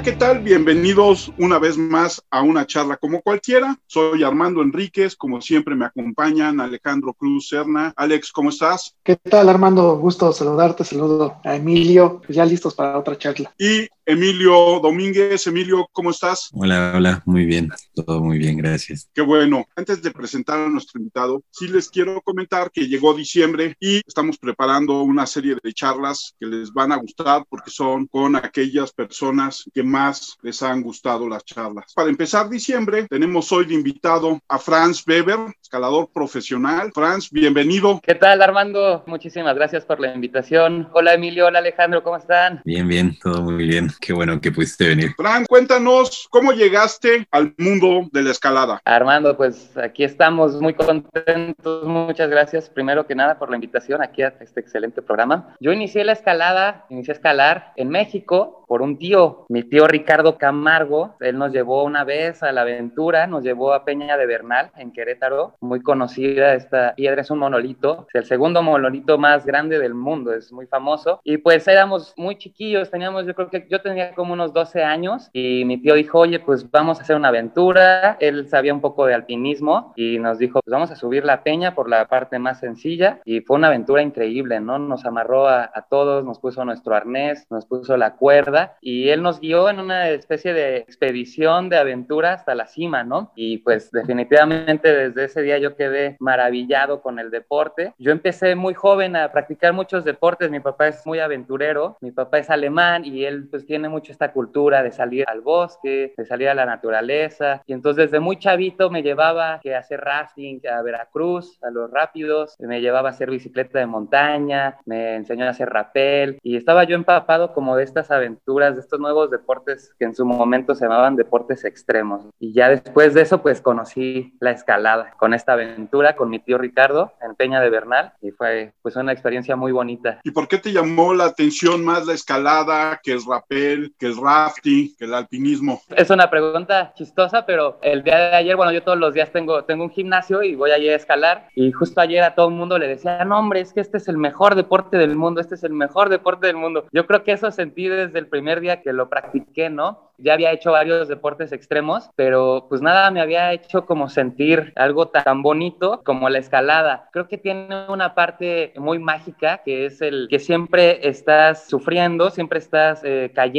Hola, ¿qué tal? Bienvenidos una vez más a una charla como cualquiera. Soy Armando Enríquez, como siempre me acompañan Alejandro Cruz Serna. Alex, ¿cómo estás? ¿Qué tal, Armando? Gusto saludarte, saludo a Emilio, ya listos para otra charla. Y Emilio Domínguez. Emilio, ¿cómo estás? Hola, hola, muy bien, todo muy bien, gracias. Qué bueno. Antes de presentar a nuestro invitado, sí les quiero comentar que llegó diciembre y estamos preparando una serie de charlas que les van a gustar porque son con aquellas personas que más les han gustado las charlas. Para empezar diciembre, tenemos hoy de invitado a Franz Weber, escalador profesional. Franz, bienvenido. ¿Qué tal, Armando? Muchísimas gracias por la invitación. Hola, Emilio. Hola, Alejandro. ¿Cómo están? Bien, bien, todo muy bien. Qué bueno que pudiste venir. Franz, cuéntanos cómo llegaste al mundo de la escalada. Armando, pues aquí estamos muy contentos. Muchas gracias, primero que nada, por la invitación aquí a este excelente programa. Yo inicié la escalada, inicié a escalar en México por un tío, mi tío Ricardo Camargo. Él nos llevó una vez a la aventura, nos llevó a Peña de Bernal, en Querétaro, muy conocida esta piedra, es un monolito, es el segundo monolito más grande del mundo, es muy famoso. Y pues éramos muy chiquillos, teníamos, yo creo que yo tenía como unos 12 años y mi tío dijo, oye, pues vamos a hacer una aventura. Él sabía un poco de alpinismo y nos dijo, pues vamos a subir la peña por la parte más sencilla. Y fue una aventura increíble, ¿no? Nos amarró a, a todos, nos puso nuestro arnés, nos puso la cuerda y él nos guió en una especie de expedición de aventura hasta la cima, ¿no? Y pues definitivamente desde ese día yo quedé maravillado con el deporte. Yo empecé muy joven a practicar muchos deportes, mi papá es muy aventurero, mi papá es alemán y él pues tiene mucho esta cultura de salir al bosque, de salir a la naturaleza. Y entonces desde muy chavito me llevaba a hacer rafting a Veracruz, a los rápidos, me llevaba a hacer bicicleta de montaña, me enseñó a hacer rappel y estaba yo empapado como de estas aventuras de estos nuevos deportes que en su momento se llamaban deportes extremos. Y ya después de eso, pues conocí la escalada con esta aventura con mi tío Ricardo en Peña de Bernal. Y fue pues una experiencia muy bonita. ¿Y por qué te llamó la atención más la escalada que el que el rafting, que el alpinismo? Es una pregunta chistosa, pero el día de ayer, bueno, yo todos los días tengo, tengo un gimnasio y voy allí a escalar y justo ayer a todo el mundo le decía, no hombre, es que este es el mejor deporte del mundo, este es el mejor deporte del mundo. Yo creo que eso sentí desde el primer día que lo practiqué, ¿no? ya había hecho varios deportes extremos, pero pues nada me había hecho como sentir algo tan bonito como la escalada. Creo que tiene una parte muy mágica que es el que siempre estás sufriendo, siempre estás eh, cayendo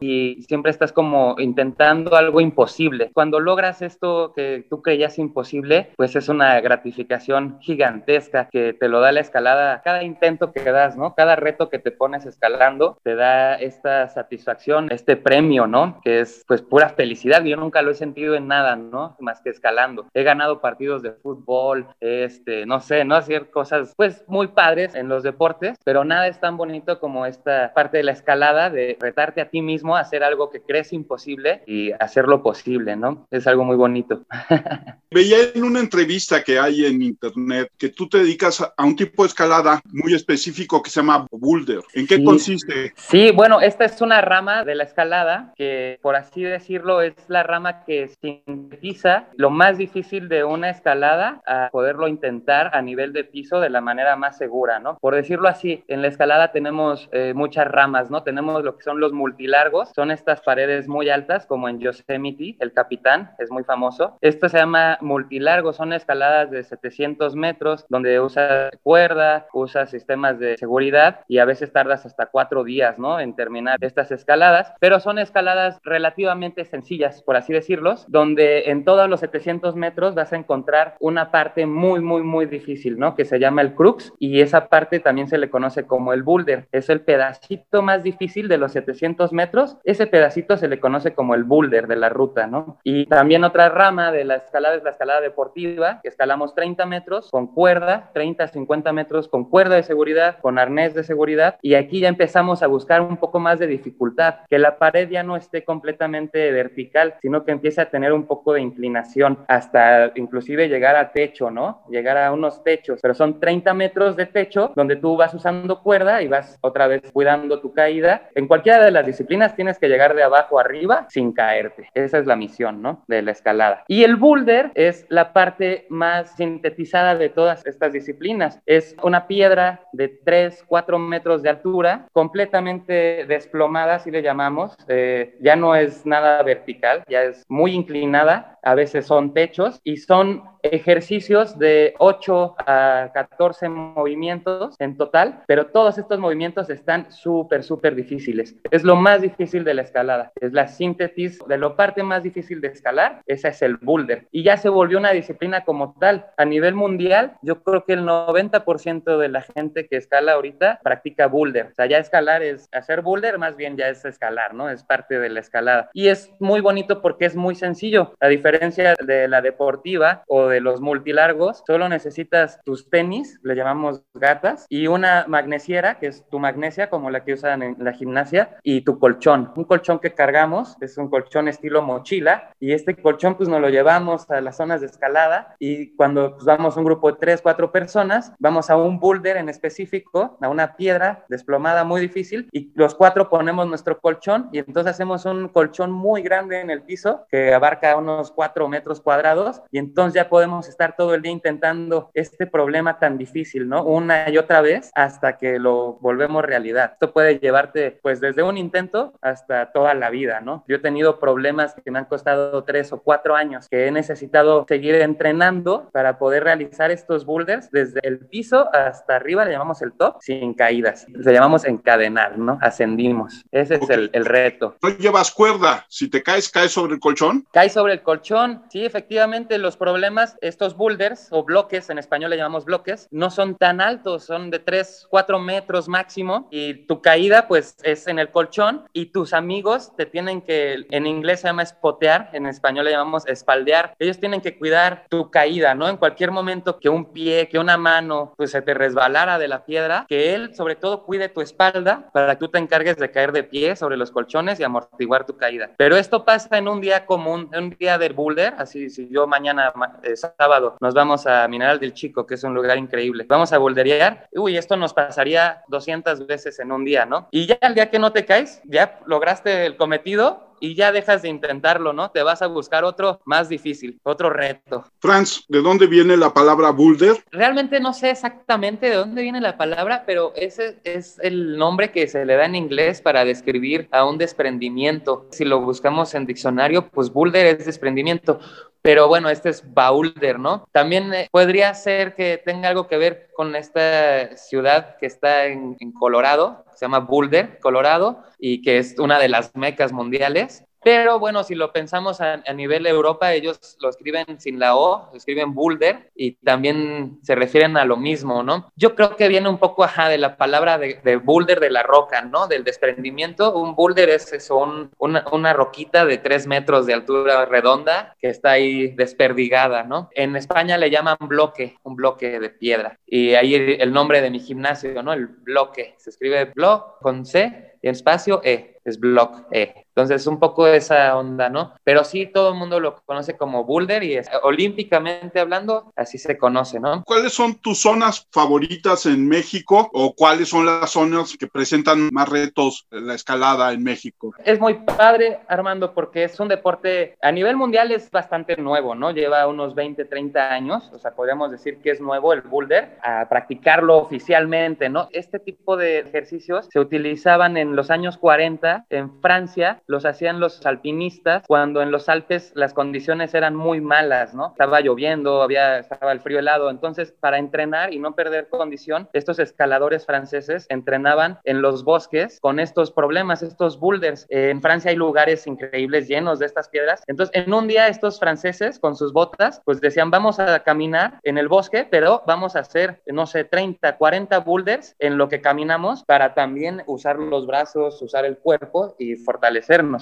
y siempre estás como intentando algo imposible. Cuando logras esto que tú creías imposible, pues es una gratificación gigantesca que te lo da la escalada. Cada intento que das, ¿no? Cada reto que te pones escalando te da esta satisfacción, este premio, ¿no? es pues pura felicidad. Yo nunca lo he sentido en nada, ¿no? Más que escalando. He ganado partidos de fútbol, este, no sé, ¿no? Hacer cosas pues muy padres en los deportes, pero nada es tan bonito como esta parte de la escalada, de retarte a ti mismo a hacer algo que crees imposible y hacerlo posible, ¿no? Es algo muy bonito. Veía en una entrevista que hay en internet que tú te dedicas a un tipo de escalada muy específico que se llama boulder. ¿En qué consiste? Sí, bueno, esta es una rama de la escalada que por así decirlo, es la rama que sintetiza lo más difícil de una escalada a poderlo intentar a nivel de piso de la manera más segura, ¿no? Por decirlo así, en la escalada tenemos eh, muchas ramas, ¿no? Tenemos lo que son los multilargos, son estas paredes muy altas, como en Yosemite, el capitán, es muy famoso. Esto se llama multilargo, son escaladas de 700 metros, donde usas cuerda, usas sistemas de seguridad y a veces tardas hasta cuatro días, ¿no? En terminar estas escaladas, pero son escaladas relativamente sencillas, por así decirlos, donde en todos los 700 metros vas a encontrar una parte muy, muy, muy difícil, ¿no? Que se llama el crux y esa parte también se le conoce como el boulder. Es el pedacito más difícil de los 700 metros. Ese pedacito se le conoce como el boulder de la ruta, ¿no? Y también otra rama de la escalada es la escalada deportiva, que escalamos 30 metros con cuerda, 30, 50 metros con cuerda de seguridad, con arnés de seguridad y aquí ya empezamos a buscar un poco más de dificultad, que la pared ya no esté completamente vertical, sino que empieza a tener un poco de inclinación hasta inclusive llegar a techo, ¿no? Llegar a unos techos, pero son 30 metros de techo donde tú vas usando cuerda y vas otra vez cuidando tu caída en cualquiera de las disciplinas tienes que llegar de abajo arriba sin caerte. Esa es la misión, ¿no? De la escalada. Y el boulder es la parte más sintetizada de todas estas disciplinas. Es una piedra de 3, 4 metros de altura, completamente desplomada, así le llamamos. Eh, ya no es nada vertical, ya es muy inclinada. A veces son techos y son ejercicios de 8 a 14 movimientos en total, pero todos estos movimientos están súper, súper difíciles. Es lo más difícil de la escalada, es la síntesis de lo parte más difícil de escalar, esa es el boulder. Y ya se volvió una disciplina como tal. A nivel mundial, yo creo que el 90% de la gente que escala ahorita practica boulder. O sea, ya escalar es hacer boulder, más bien ya es escalar, ¿no? Es parte de la escalada. Y es muy bonito porque es muy sencillo. A diferencia de la deportiva o de los multilargos, solo necesitas tus tenis, le llamamos gatas, y una magnesiera, que es tu magnesia, como la que usan en la gimnasia, y tu colchón. Un colchón que cargamos, es un colchón estilo mochila, y este colchón pues nos lo llevamos a las zonas de escalada, y cuando pues, vamos un grupo de tres, cuatro personas, vamos a un boulder en específico, a una piedra desplomada muy difícil, y los cuatro ponemos nuestro colchón, y entonces hacemos un colchón muy grande en el piso, que abarca unos cuatro metros cuadrados, y entonces ya podemos estar estar todo el día intentando este problema tan difícil, ¿no? Una y otra vez hasta que lo volvemos realidad. Esto puede llevarte, pues, desde un intento hasta toda la vida, ¿no? Yo he tenido problemas que me han costado tres o cuatro años, que he necesitado seguir entrenando para poder realizar estos boulders desde el piso hasta arriba, le llamamos el top, sin caídas. Le llamamos encadenar, ¿no? Ascendimos. Ese es el, el reto. No llevas cuerda. Si te caes, caes sobre el colchón. Caes sobre el colchón. Sí, efectivamente, los problemas, estos boulders o bloques, en español le llamamos bloques, no son tan altos, son de 3, 4 metros máximo y tu caída pues es en el colchón y tus amigos te tienen que, en inglés se llama espotear, en español le llamamos espaldear, ellos tienen que cuidar tu caída, ¿no? En cualquier momento que un pie, que una mano pues se te resbalara de la piedra, que él sobre todo cuide tu espalda para que tú te encargues de caer de pie sobre los colchones y amortiguar tu caída. Pero esto pasa en un día común, en un día del boulder, así si yo mañana eh, sábado nos vamos a Mineral del Chico, que es un lugar increíble. Vamos a boulderear. Uy, esto nos pasaría 200 veces en un día, ¿no? Y ya el día que no te caes, ya lograste el cometido, y ya dejas de intentarlo, ¿no? Te vas a buscar otro más difícil, otro reto. Franz, ¿de dónde viene la palabra boulder? Realmente no sé exactamente de dónde viene la palabra, pero ese es el nombre que se le da en inglés para describir a un desprendimiento. Si lo buscamos en diccionario, pues boulder es desprendimiento. Pero bueno, este es boulder, ¿no? También eh, podría ser que tenga algo que ver con esta ciudad que está en, en Colorado, se llama Boulder, Colorado, y que es una de las mecas mundiales. Pero bueno, si lo pensamos a, nivel Europa, ellos lo escriben sin la O, escriben boulder y también se refieren a lo mismo, ¿no? Yo creo que viene un poco ajá, de la palabra de, boulder de la roca, ¿no? Del desprendimiento. Un boulder es eso, una, una, roquita de tres metros de altura redonda que está ahí desperdigada, ¿no? En España le llaman bloque, un bloque de piedra. Y ahí el nombre de mi gimnasio, ¿no? El bloque. Se escribe block con C y espacio E, es block E. Entonces, un poco esa onda, ¿no? Pero sí, todo el mundo lo conoce como boulder y es, olímpicamente hablando, así se conoce, ¿no? ¿Cuáles son tus zonas favoritas en México o cuáles son las zonas que presentan más retos en la escalada en México? Es muy padre, Armando, porque es un deporte a nivel mundial es bastante nuevo, ¿no? Lleva unos 20, 30 años, o sea, podríamos decir que es nuevo el boulder, a practicarlo oficialmente, ¿no? Este tipo de ejercicios se utilizaban en los años 40 en Francia los hacían los alpinistas cuando en los Alpes las condiciones eran muy malas, ¿no? Estaba lloviendo, había, estaba el frío helado. Entonces, para entrenar y no perder condición, estos escaladores franceses entrenaban en los bosques con estos problemas, estos boulders. en Francia hay lugares increíbles llenos de estas piedras. Entonces, en un día estos franceses con sus botas, pues decían, vamos a caminar en el bosque, pero vamos a hacer, no sé, 30, 40 boulders en lo que caminamos para también usar los brazos, usar el cuerpo y fortalecer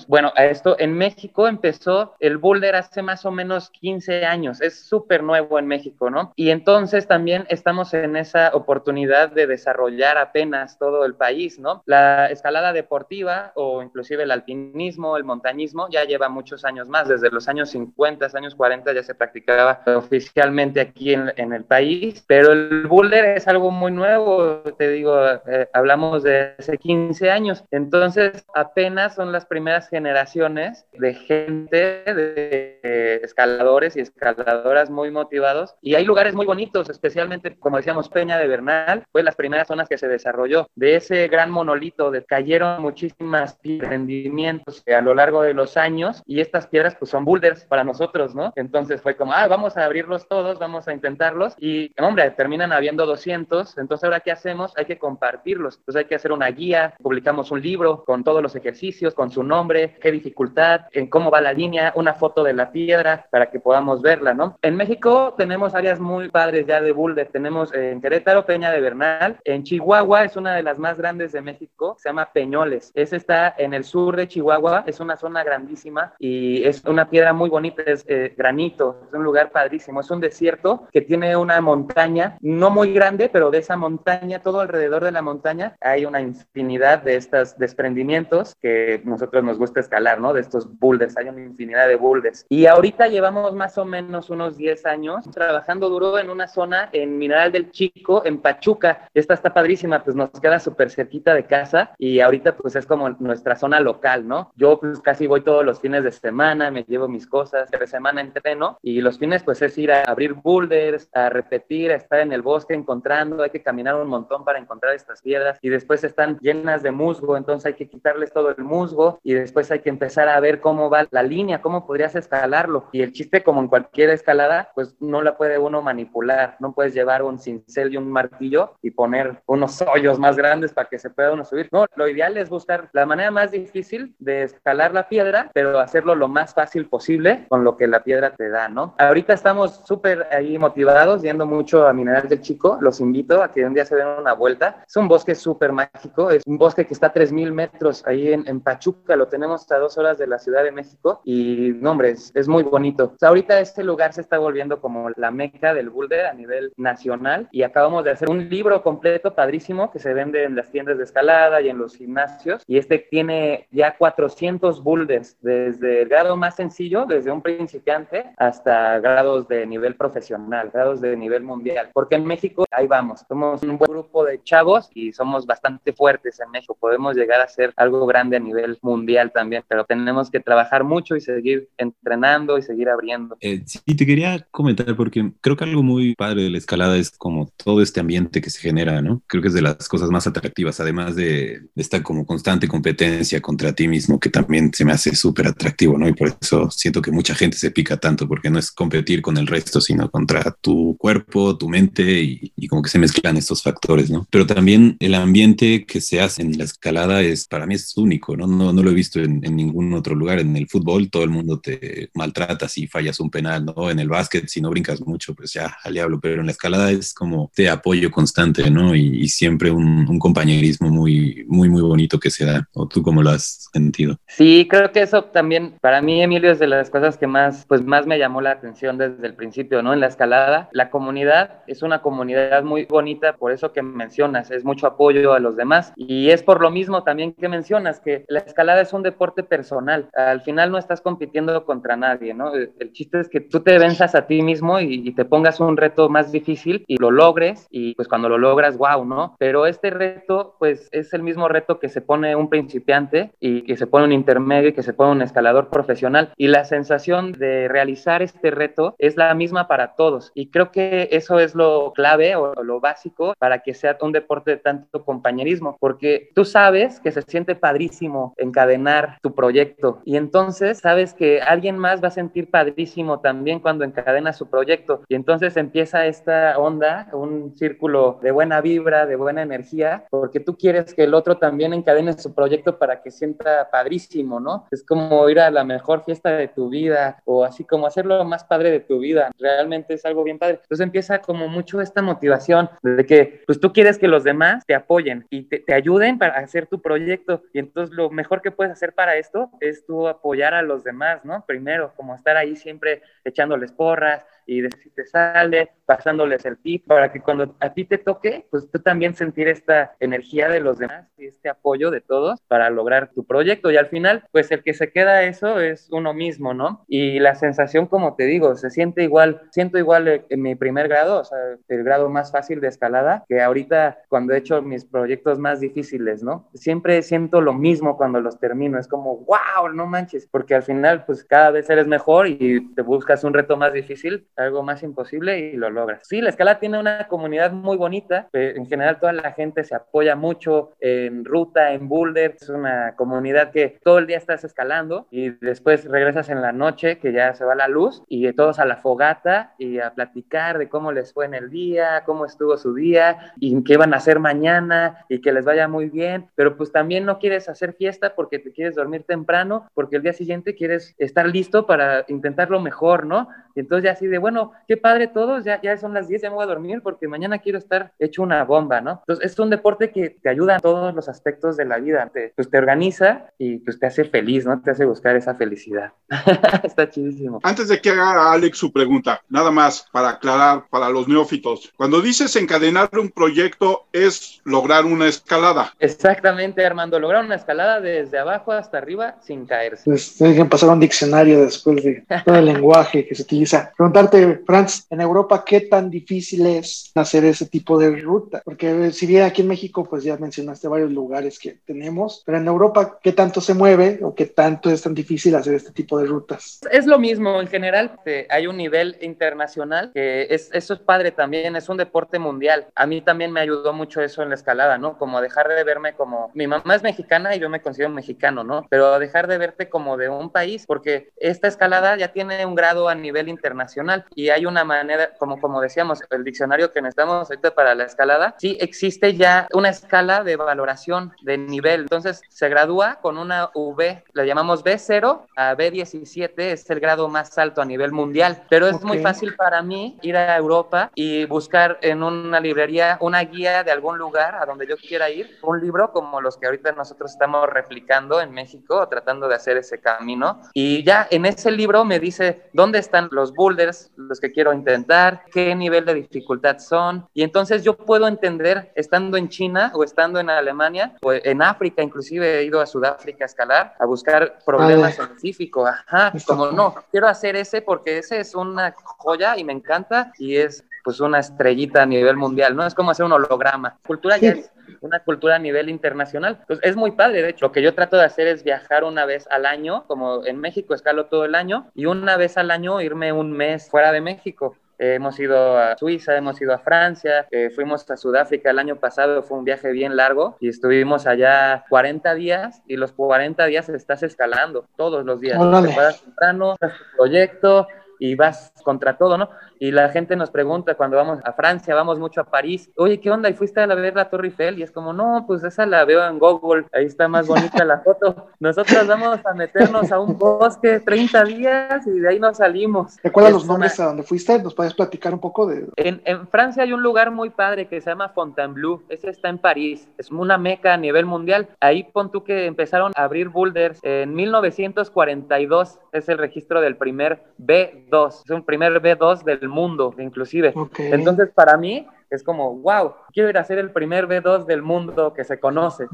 bueno, a esto en México empezó el boulder hace más o menos 15 años, es súper nuevo en México, ¿no? Y entonces también estamos en esa oportunidad de desarrollar apenas todo el país, ¿no? La escalada deportiva o inclusive el alpinismo, el montañismo ya lleva muchos años más, desde los años 50, años 40 ya se practicaba oficialmente aquí en, en el país, pero el boulder es algo muy nuevo, te digo, eh, hablamos de hace 15 años, entonces apenas son las primeras generaciones de gente, de escaladores y escaladoras muy motivados. Y hay lugares muy bonitos, especialmente, como decíamos, Peña de Bernal, fue las primeras zonas que se desarrolló. De ese gran monolito de, cayeron muchísimas rendimientos a lo largo de los años y estas piedras pues son boulders para nosotros, ¿no? Entonces fue como, ah, vamos a abrirlos todos, vamos a intentarlos y, hombre, terminan habiendo 200, entonces ahora ¿qué hacemos? Hay que compartirlos, entonces hay que hacer una guía, publicamos un libro con todos los ejercicios, con su nombre, qué dificultad, en cómo va la línea, una foto de la piedra para que podamos verla, ¿no? En México tenemos áreas muy padres ya de boulder, tenemos en Querétaro, Peña de Bernal, en Chihuahua es una de las más grandes de México, se llama Peñoles, ese está en el sur de Chihuahua, es una zona grandísima y es una piedra muy bonita, es eh, granito, es un lugar padrísimo, es un desierto que tiene una montaña, no muy grande, pero de esa montaña, todo alrededor de la montaña, hay una infinidad de estos desprendimientos que nosotros nos gusta escalar, ¿no? De estos boulders, hay una infinidad de boulders. Y ahorita llevamos más o menos unos 10 años trabajando duro en una zona en Mineral del Chico, en Pachuca. Esta está padrísima, pues nos queda súper cerquita de casa y ahorita pues es como nuestra zona local, ¿no? Yo pues casi voy todos los fines de semana, me llevo mis cosas, de semana entreno y los fines pues es ir a abrir boulders, a repetir, a estar en el bosque encontrando, hay que caminar un montón para encontrar estas piedras y después están llenas de musgo, entonces hay que quitarles todo el musgo y después hay que empezar a ver cómo va la línea, cómo podrías escalarlo. Y el chiste, como en cualquier escalada, pues no la puede uno manipular, no puedes llevar un cincel y un martillo y poner unos hoyos más grandes para que se pueda uno subir. No, lo ideal es buscar la manera más difícil de escalar la piedra, pero hacerlo lo más fácil posible con lo que la piedra te da, ¿no? Ahorita estamos súper ahí motivados, yendo mucho a Mineral del Chico, los invito a que un día se den una vuelta. Es un bosque súper mágico, es un bosque que está a 3.000 metros ahí en, en, Pachuca, lo tenemos a dos horas de la Ciudad de México y, no, hombre, es, es muy bonito. O sea, ahorita este lugar se está volviendo como la meca del boulder a nivel nacional y acabamos de hacer un libro completo padrísimo que se vende en las tiendas de escalada y en los gimnasios y este tiene ya 400 boulders desde el grado más sencillo, desde un principiante hasta grados de nivel profesional, grados de nivel mundial, porque en México ahí vamos, somos un buen grupo de chavos y somos bastante fuertes en México, podemos llegar a ser algo grande a nivel mundial también, pero tenemos que trabajar mucho y seguir entrenando y seguir abriendo. Eh, sí, te quería comentar porque creo que algo muy padre de la escalada es como todo este ambiente que se genera, ¿no? Creo que es de las cosas más atractivas, además de, de esta como constante competencia contra ti mismo, que también se me hace súper atractivo, ¿no? Y por eso siento que mucha gente se pica tanto, porque no es competir con el resto, sino contra tu cuerpo, tu mente y, y como que se mezclan estos factores, ¿no? Pero también el ambiente que se hace en la escalada es, para mí es único, ¿no? No, no lo he visto en, en ningún otro lugar. En el fútbol todo el mundo te maltrata si fallas un penal, ¿no? En el básquet si no brincas mucho, pues ya al diablo, pero en la escalada es como de apoyo constante, ¿no? Y, y siempre un, un, compañerismo muy, muy, muy bonito que se da. ¿O tú cómo lo has sentido? Sí, creo que eso también, para mí, Emilio, es de las cosas que más, pues más me llamó la atención desde el principio, ¿no? En la escalada, la comunidad es una comunidad muy bonita, por eso que mencionas, es mucho apoyo a los demás y es por lo mismo también que mencionas que la escalada es un deporte personal. Al final no estás compitiendo contra nadie, ¿no? El chiste es que tú te venzas a ti mismo y, y te pongas un reto más difícil y lo logres y pues cuando lo logras, wow, ¿no? Pero este reto pues es el mismo reto que se pone un principiante y que se pone un intermedio y que se pone un escalador profesional y la sensación de realizar este reto es la misma para todos y creo que eso es lo clave o, o lo básico para que sea un deporte de tanto compañerismo porque tú sabes que se siente padrísimo encadenar tu proyecto y entonces sabes que alguien más va a sentir padrísimo también cuando encadena su proyecto y entonces empieza esta onda, un círculo de buena vibra, de buena energía, porque tú quieres que el otro también encadene su proyecto para que sienta padrísimo, ¿no? Es como ir a la mejor fiesta de tu vida o así como hacerlo más padre de tu vida, realmente es algo bien padre. Entonces empieza como mucho esta motivación de que pues tú quieres que los demás te apoyen y te, te ayuden para hacer tu proyecto y entonces lo mejor que puedes hacer para esto es tú apoyar a los demás, ¿no? Primero, como estar ahí siempre echándoles porras, y de si te sale, pasándoles el tip para que cuando a ti te toque, pues tú también sentir esta energía de los demás y este apoyo de todos para lograr tu proyecto. Y al final, pues el que se queda eso es uno mismo, ¿no? Y la sensación, como te digo, se siente igual, siento igual en mi primer grado, o sea, el grado más fácil de escalada, que ahorita cuando he hecho mis proyectos más difíciles, ¿no? Siempre siento lo mismo cuando los termino, es como, wow, no manches, porque al final, pues cada vez eres mejor y te buscas un reto más difícil, algo más imposible y lo logras. Sí, la escala tiene una comunidad muy bonita, en general toda la gente se apoya mucho en ruta, en boulder, es una comunidad que todo el día estás escalando y después regresas en la noche que ya se va la luz y todos a la fogata y a platicar de cómo les fue en el día, cómo estuvo su día y qué van a hacer mañana y que les vaya muy bien, pero pues también no quieres hacer fiesta porque te quieres dormir temprano, porque el día siguiente quieres estar listo para intentarlo mejor, ¿no? Y entonces ya así de, bueno, qué padre todos, ya, ya son las 10, ya me voy a dormir porque mañana quiero estar hecho una bomba, ¿no? Entonces es un deporte que te ayuda en todos los aspectos de la vida, te, pues te organiza y pues te hace feliz, ¿no? Te hace buscar esa felicidad. Está chidísimo. Antes de que haga Alex su pregunta, nada más para aclarar para los neófitos. Cuando dices encadenar un proyecto es lograr una escalada. Exactamente, Armando, lograr una escalada desde abajo hasta arriba sin caerse. Pues tienen que pasar un diccionario después de todo el lenguaje que se utiliza Preguntarte, Franz, en Europa, ¿qué tan difícil es hacer ese tipo de ruta? Porque si bien aquí en México, pues ya mencionaste varios lugares que tenemos, pero en Europa, ¿qué tanto se mueve o qué tanto es tan difícil hacer este tipo de rutas? Es lo mismo, en general hay un nivel internacional que es, eso es padre también, es un deporte mundial. A mí también me ayudó mucho eso en la escalada, ¿no? Como dejar de verme como, mi mamá es mexicana y yo me considero mexicano, ¿no? Pero dejar de verte como de un país, porque esta escalada ya tiene un grado a nivel internacional y hay una manera, como, como decíamos, el diccionario que necesitamos ahorita para la escalada, sí existe ya una escala de valoración de nivel. Entonces se gradúa con una V, la llamamos B0 a B17, es el grado más alto a nivel mundial, pero es muy fácil para mí ir a Europa y buscar en una librería una guía de algún lugar a donde yo quiera ir, un libro como los que ahorita nosotros estamos replicando en México, tratando de hacer ese camino. Y ya en ese libro me dice dónde están los boulders, los que quiero intentar, qué nivel de dificultad son. Y entonces yo puedo entender, estando en China o estando en Alemania, o en África, inclusive he ido a Sudáfrica a escalar, a buscar problemas específicos. Ajá, como no, quiero hacer ese porque ese es una joya y me encanta y es pues una estrellita a nivel mundial, ¿no? Es como hacer un holograma. Cultura ya es una cultura a nivel internacional. Pues es muy padre, de hecho. Lo que yo trato de hacer es viajar una vez al año, como en México escalo todo el año, y una vez al año irme un mes fuera de México. hemos ido a Suiza, hemos ido a Francia, eh, fuimos a Sudáfrica el año pasado, fue un viaje bien largo y estuvimos allá 40 días y los 40 días estás escalando todos los días. Te paras temprano, tu proyecto, y vas contra todo, ¿no? Y la gente nos pregunta cuando vamos a Francia, vamos mucho a París, oye, ¿qué onda? ¿Y fuiste a ver la Torre Eiffel? Y es como, no, pues esa la veo en Google, ahí está más bonita la foto. Nosotros vamos a meternos a un bosque 30 días y de ahí nos salimos. ¿Recuerdas los nombres a donde fuiste? ¿Nos puedes platicar un poco de...? En, en, Francia hay un lugar muy padre que se llama Fontainebleau, ese está en París, es una meca a nivel mundial. Ahí pon tú que empezaron a abrir boulders en 1942, es el registro del primer B2, es un primer B2 del mundo, inclusive. Entonces, para mí es como, wow, quiero ir a ser el primer B2 del mundo que se conoce.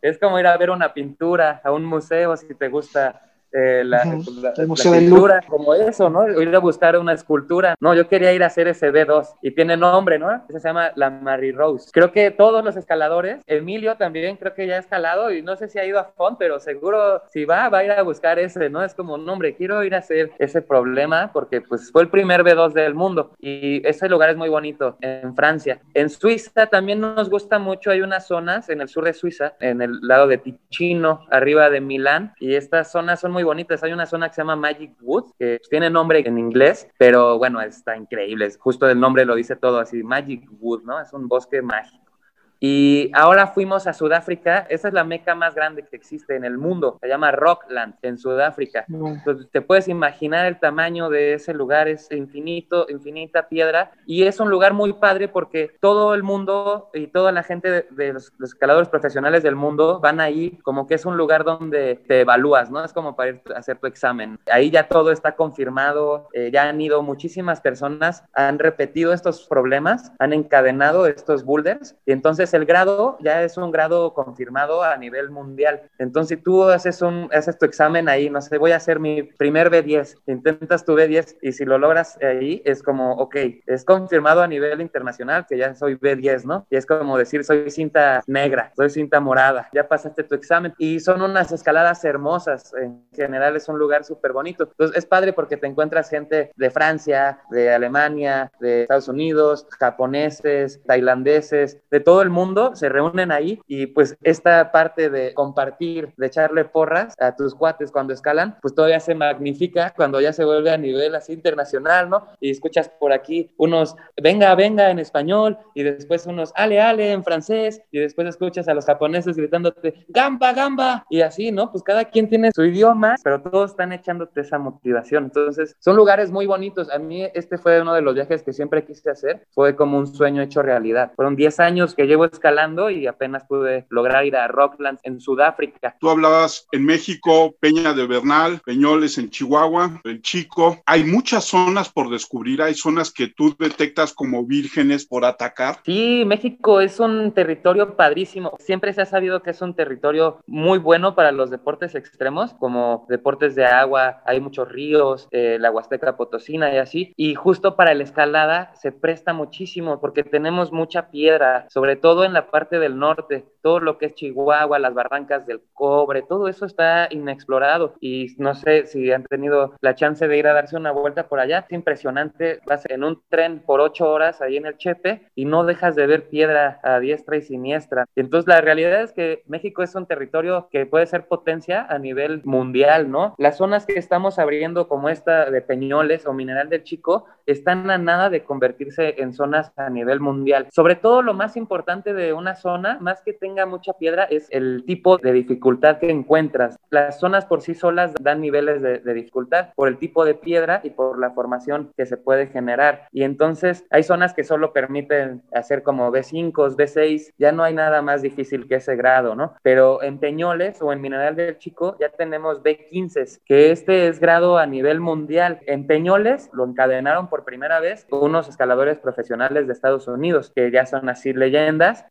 Es como ir a ver una pintura, a un museo, si te gusta eh, la, pintura, como eso, ¿no? Ir a buscar una escultura. No, yo quería ir a hacer ese B2 y tiene nombre, ¿no? Ese se llama la Marie Rose. Creo que todos los escaladores, Emilio también creo que ya ha escalado y no sé si ha ido a Font, pero seguro si va, va a ir a buscar ese, ¿no? Es como, nombre, quiero ir a hacer ese problema porque pues fue el primer B2 del mundo y ese lugar es muy bonito en Francia. En Suiza también nos gusta mucho, hay unas zonas en el sur de Suiza, en el lado de Ticino, arriba de Milán y estas zonas son muy bonitas. Hay una zona que se llama Magic Wood, que tiene nombre en inglés, pero bueno, está increíble. Justo el nombre lo dice todo así, Magic Wood, ¿no? Es un bosque mágico. Y ahora fuimos a Sudáfrica, esa es la meca más grande que existe en el mundo, se llama Rockland en Sudáfrica. Entonces, te puedes imaginar el tamaño de ese lugar, es infinito, infinita piedra, y es un lugar muy padre porque todo el mundo y toda la gente de, los, escaladores profesionales del mundo van ahí como que es un lugar donde te evalúas, ¿no? Es como para ir a hacer tu examen. Ahí ya todo está confirmado, eh, ya han ido muchísimas personas, han repetido estos problemas, han encadenado estos boulders, y entonces el grado ya es un grado confirmado a nivel mundial. Entonces, si tú haces, un, haces tu examen ahí, no sé, voy a hacer mi primer B10, intentas tu B10 y si lo logras ahí, es como, ok, es confirmado a nivel internacional que ya soy B10, ¿no? Y es como decir, soy cinta negra, soy cinta morada, ya pasaste tu examen. Y son unas escaladas hermosas, en general es un lugar súper bonito. Entonces, es padre porque te encuentras gente de Francia, de Alemania, de Estados Unidos, japoneses, tailandeses, de todo el mundo se reúnen ahí y pues esta parte de compartir, de echarle porras a tus cuates cuando escalan, pues todavía se magnifica cuando ya se vuelve a nivel así internacional, ¿no? Y escuchas por aquí unos venga, venga en español y después unos ale, ale en francés y después escuchas a los japoneses gritándote gamba, gamba y así, ¿no? Pues cada quien tiene su idioma, pero todos están echándote esa motivación. Entonces, son lugares muy bonitos. A mí este fue uno de los viajes que siempre quise hacer, fue como un sueño hecho realidad. Fueron 10 años que llevo escalando y apenas pude lograr ir a Rockland en Sudáfrica. Tú hablabas en México, Peña de Bernal, Peñoles en Chihuahua, El Chico. Hay muchas zonas por descubrir, hay zonas que tú detectas como vírgenes por atacar. Sí, México es un territorio padrísimo. Siempre se ha sabido que es un territorio muy bueno para los deportes extremos, como deportes de agua, hay muchos ríos, eh, la Huasteca Potosina y así. Y justo para la escalada se presta muchísimo porque tenemos mucha piedra, sobre todo en la parte del norte, todo lo que es Chihuahua, las barrancas del cobre, todo eso está inexplorado y no sé si han tenido la chance de ir a darse una vuelta por allá, es impresionante, vas en un tren por ocho horas ahí en el Chepe y no dejas de ver piedra a diestra y siniestra. Entonces la realidad es que México es un territorio que puede ser potencia a nivel mundial, ¿no? Las zonas que estamos abriendo como esta de Peñoles o Mineral del Chico están a nada de convertirse en zonas a nivel mundial. Sobre todo lo más importante de una zona, más que tenga mucha piedra, es el tipo de dificultad que encuentras. Las zonas por sí solas dan niveles de, dificultad por el tipo de piedra y por la formación que se puede generar. Y entonces hay zonas que solo permiten hacer como B5, B6, ya no hay nada más difícil que ese grado, ¿no? Pero en Peñoles o en Mineral del Chico ya tenemos B15, que este es grado a nivel mundial. En Peñoles lo encadenaron por primera vez unos escaladores profesionales de Estados Unidos, que ya son así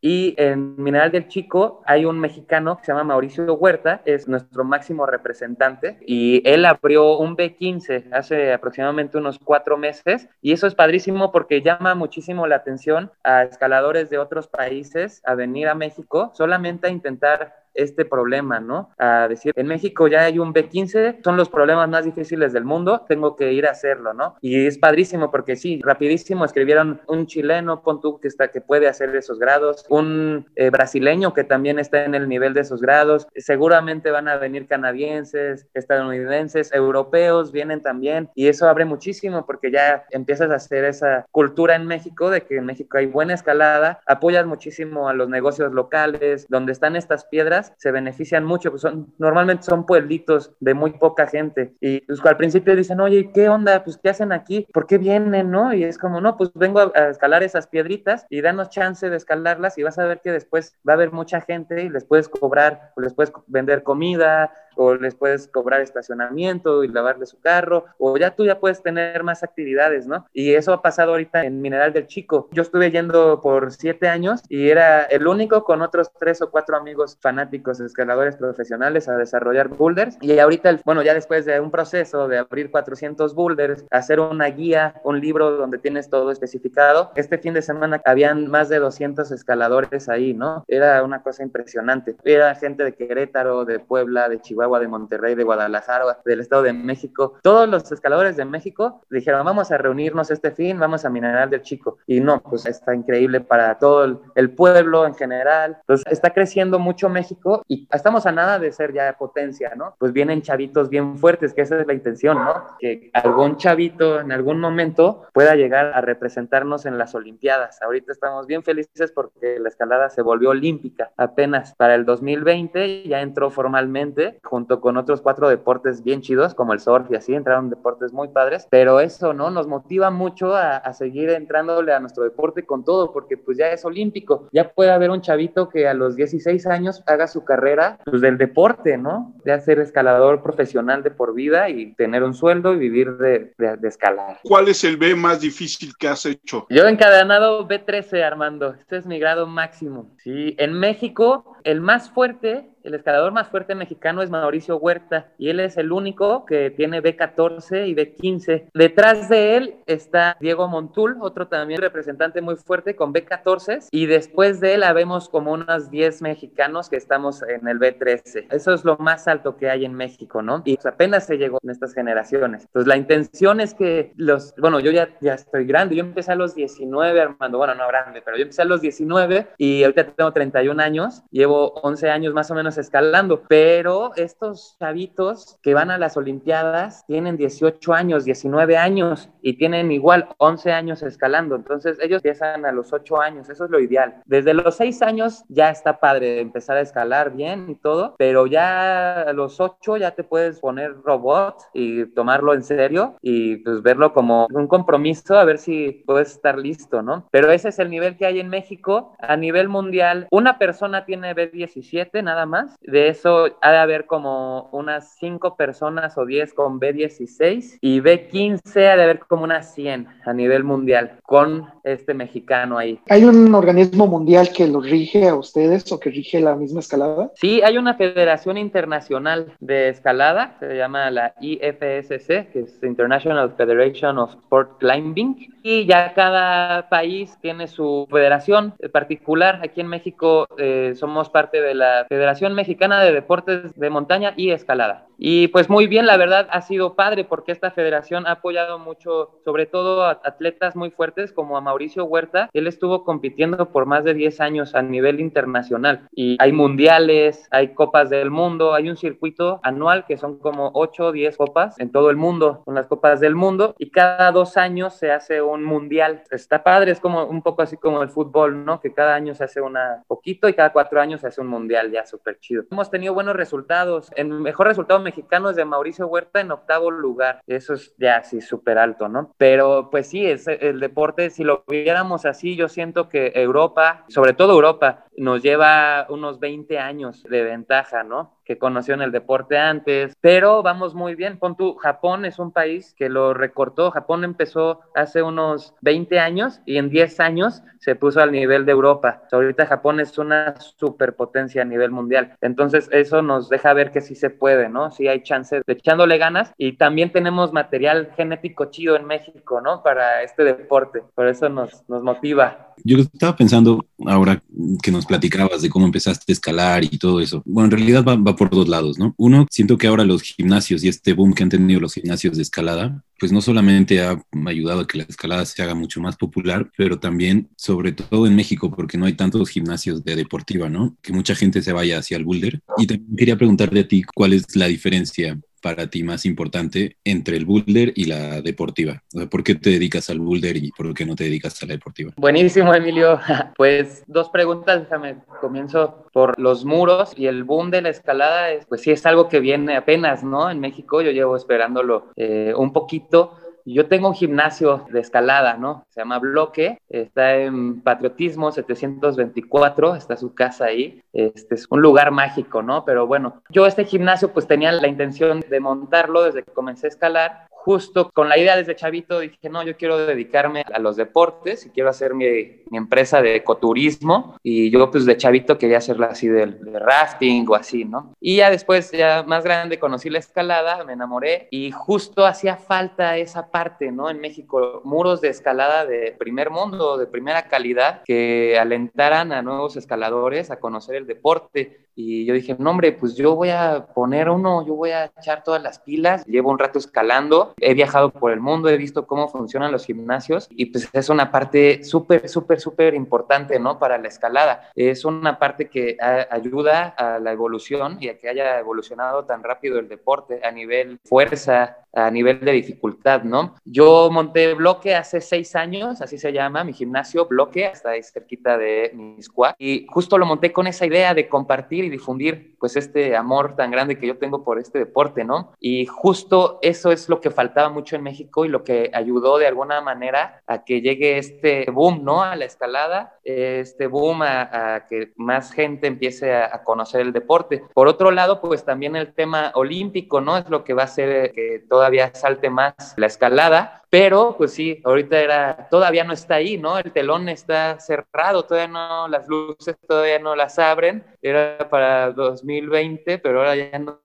Y en Mineral del Chico hay un mexicano que se llama Mauricio Huerta, es nuestro máximo representante, y él abrió un B15 hace aproximadamente unos cuatro meses. Y eso es padrísimo porque llama muchísimo la atención a escaladores de otros países a venir a México solamente a intentar este problema, ¿no? A decir, en México ya hay un B15, son los problemas más difíciles del mundo, tengo que ir a hacerlo, ¿no? Y es padrísimo porque sí, rapidísimo escribieron un chileno, pon que, está, que puede hacer esos grados, un eh, brasileño que también está en el nivel de esos grados, seguramente van a venir canadienses, estadounidenses, europeos, vienen también, y eso abre muchísimo porque ya empiezas a hacer esa cultura en México de que en México hay buena escalada, apoyas muchísimo a los negocios locales, donde están estas piedras, se benefician mucho, pues son, normalmente son pueblitos de muy poca gente y pues al principio dicen, oye, ¿qué onda? Pues ¿qué hacen aquí? ¿Por qué vienen? ¿No? Y es como, no, pues vengo a, a escalar esas piedritas y danos chance de escalarlas y vas a ver que después va a haber mucha gente y les puedes cobrar, o les puedes vender comida, o les puedes cobrar estacionamiento y lavarle su carro, o ya tú ya puedes tener más actividades, ¿no? Y eso ha pasado ahorita en Mineral del Chico. Yo estuve yendo por siete años y era el único con otros tres o cuatro amigos fanáticos, escaladores profesionales a desarrollar boulders. Y ahorita, bueno, ya después de un proceso de abrir 400 boulders, hacer una guía, un libro donde tienes todo especificado, este fin de semana habían más de 200 escaladores ahí, ¿no? Era una cosa impresionante. Era gente de Querétaro, de Puebla, de Chihuahua Chihuahua, de Monterrey, de Guadalajara, del Estado de México, todos los escaladores de México dijeron, vamos a reunirnos este fin, vamos a Mineral del Chico. Y no, pues está increíble para todo el, pueblo en general. Entonces está creciendo mucho México y estamos a nada de ser ya potencia, ¿no? Pues vienen chavitos bien fuertes, que esa es la intención, ¿no? Que algún chavito en algún momento pueda llegar a representarnos en las Olimpiadas. Ahorita estamos bien felices porque la escalada se volvió olímpica apenas para el 2020, ya entró formalmente junto con otros cuatro deportes bien chidos como el surf y así, entraron deportes muy padres, pero eso, ¿no? Nos motiva mucho a, a seguir entrándole a nuestro deporte con todo porque pues ya es olímpico, ya puede haber un chavito que a los 16 años haga su carrera pues, del deporte, ¿no? De ser escalador profesional de por vida y tener un sueldo y vivir de, de, de escalar. ¿Cuál es el B más difícil que has hecho? Yo encadenado B13, Armando. Este es mi grado máximo. Sí, en México, el más fuerte el escalador más fuerte mexicano es Mauricio Huerta y él es el único que tiene B14 y B15. Detrás de él está Diego Montul, otro también representante muy fuerte con B14 y después de él habemos como unos 10 mexicanos que estamos en el B13. Eso es lo más alto que hay en México, ¿no? Y apenas se llegó en estas generaciones. Entonces la intención es que los, bueno, yo ya, ya estoy grande, yo empecé a los 19, Armando, bueno, no grande, pero yo empecé a los 19 y ahorita tengo 31 años, llevo 11 años más o menos escalando, pero estos chavitos que van a las Olimpiadas tienen 18 años, 19 años y tienen igual 11 años escalando, entonces ellos empiezan a los 8 años, eso es lo ideal. Desde los 6 años ya está padre empezar a escalar bien y todo, pero ya a los 8 ya te puedes poner robot y tomarlo en serio y pues verlo como un compromiso a ver si puedes estar listo, ¿no? Pero ese es el nivel que hay en México. A nivel mundial, una persona tiene B17 nada más de eso ha de haber como unas 5 personas o 10 con B16 y B15 ha de haber como unas 100 a nivel mundial con este mexicano ahí. ¿Hay un organismo mundial que los rige a ustedes o que rige la misma escalada? Sí, hay una federación internacional de escalada, se llama la IFSC, que es International Federation of Sport Climbing, y ya cada país tiene su federación particular. Aquí en México eh, somos parte de la Federación Mexicana de Deportes de Montaña y Escalada. Y pues muy bien, la verdad ha sido padre porque esta federación ha apoyado mucho, sobre todo a atletas muy fuertes como a Mauricio Huerta. Él estuvo compitiendo por más de 10 años a nivel internacional y hay mundiales, hay copas del mundo, hay un circuito anual que son como 8 o 10 copas en todo el mundo, son las copas del mundo y cada dos años se hace un mundial. Está padre, es como un poco así como el fútbol, ¿no? Que cada año se hace una poquito y cada cuatro años se hace un mundial ya súper chido. Hemos tenido buenos resultados. El mejor resultado mexicano es de Mauricio Huerta en octavo lugar. Eso es ya así súper alto, ¿no? Pero pues sí, es el deporte, si lo viéramos así, yo siento que Europa, sobre todo Europa, nos lleva unos 20 años de ventaja, ¿no? que conoció en el deporte antes, pero vamos muy bien. Pon tú, Japón es un país que lo recortó. Japón empezó hace unos 20 años y en 10 años se puso al nivel de Europa. ahorita Japón es una superpotencia a nivel mundial. Entonces, eso nos deja ver que sí se puede, ¿no? Sí hay chances de echándole ganas y también tenemos material genético chido en México, ¿no? Para este deporte. Por eso nos, nos motiva. Yo estaba pensando ahora que nos platicabas de cómo empezaste a escalar y todo eso. Bueno, en realidad va, por dos lados, ¿no? Uno, siento que ahora los gimnasios y este boom que han tenido los gimnasios de escalada, pues no solamente ha ayudado a que la escalada se haga mucho más popular, pero también, sobre todo en México, porque no hay tantos gimnasios de deportiva, ¿no? Que mucha gente se vaya hacia el boulder. Y también quería preguntarte a ti, ¿cuál es la diferencia para ti más importante entre el boulder y la deportiva? O ¿Por qué te dedicas al boulder y por qué no te dedicas a la deportiva? Buenísimo, Emilio. Pues dos preguntas, déjame, comienzo por los muros y el boom de la escalada, es, pues sí es algo que viene apenas, ¿no? En México yo llevo esperándolo eh, un poquito. Yo tengo un gimnasio de escalada, ¿no? Se llama Bloque, está en Patriotismo 724, está su casa ahí. Este es un lugar mágico, ¿no? Pero bueno, yo este gimnasio pues tenía la intención de montarlo desde que comencé a escalar justo con la idea desde chavito dije, no, yo quiero dedicarme a los deportes y quiero hacer mi, mi empresa de ecoturismo. Y yo pues de chavito quería hacerla así de, de, rafting o así, ¿no? Y ya después, ya más grande, conocí la escalada, me enamoré y justo hacía falta esa parte, ¿no? En México, muros de escalada de primer mundo, de primera calidad, que alentaran a nuevos escaladores a conocer el deporte. Y yo dije, no, hombre, pues yo voy a poner uno, yo voy a echar todas las pilas, llevo un rato escalando, he viajado por el mundo, he visto cómo funcionan los gimnasios y pues es una parte súper, súper, súper importante, ¿no? Para la escalada. Es una parte que ayuda a la evolución y a que haya evolucionado tan rápido el deporte a nivel fuerza, a nivel de dificultad, ¿no? Yo monté bloque hace seis años, así se llama, mi gimnasio bloque, hasta ahí cerquita de mi squad, y justo lo monté con esa idea de compartir y difundir, pues, este amor tan grande que yo tengo por este deporte, ¿no? Y justo eso es lo que faltaba mucho en México y lo que ayudó de alguna manera a que llegue este boom, ¿no? A la escalada, este boom a, que más gente empiece a, a, conocer el deporte. Por otro lado, pues también el tema olímpico, ¿no? Es lo que va a hacer que todo todavía salte más la escalada, pero pues sí, ahorita era, todavía no está ahí, ¿no? El telón está cerrado, todavía no, las luces todavía no las abren, era para 2020, pero ahora ya no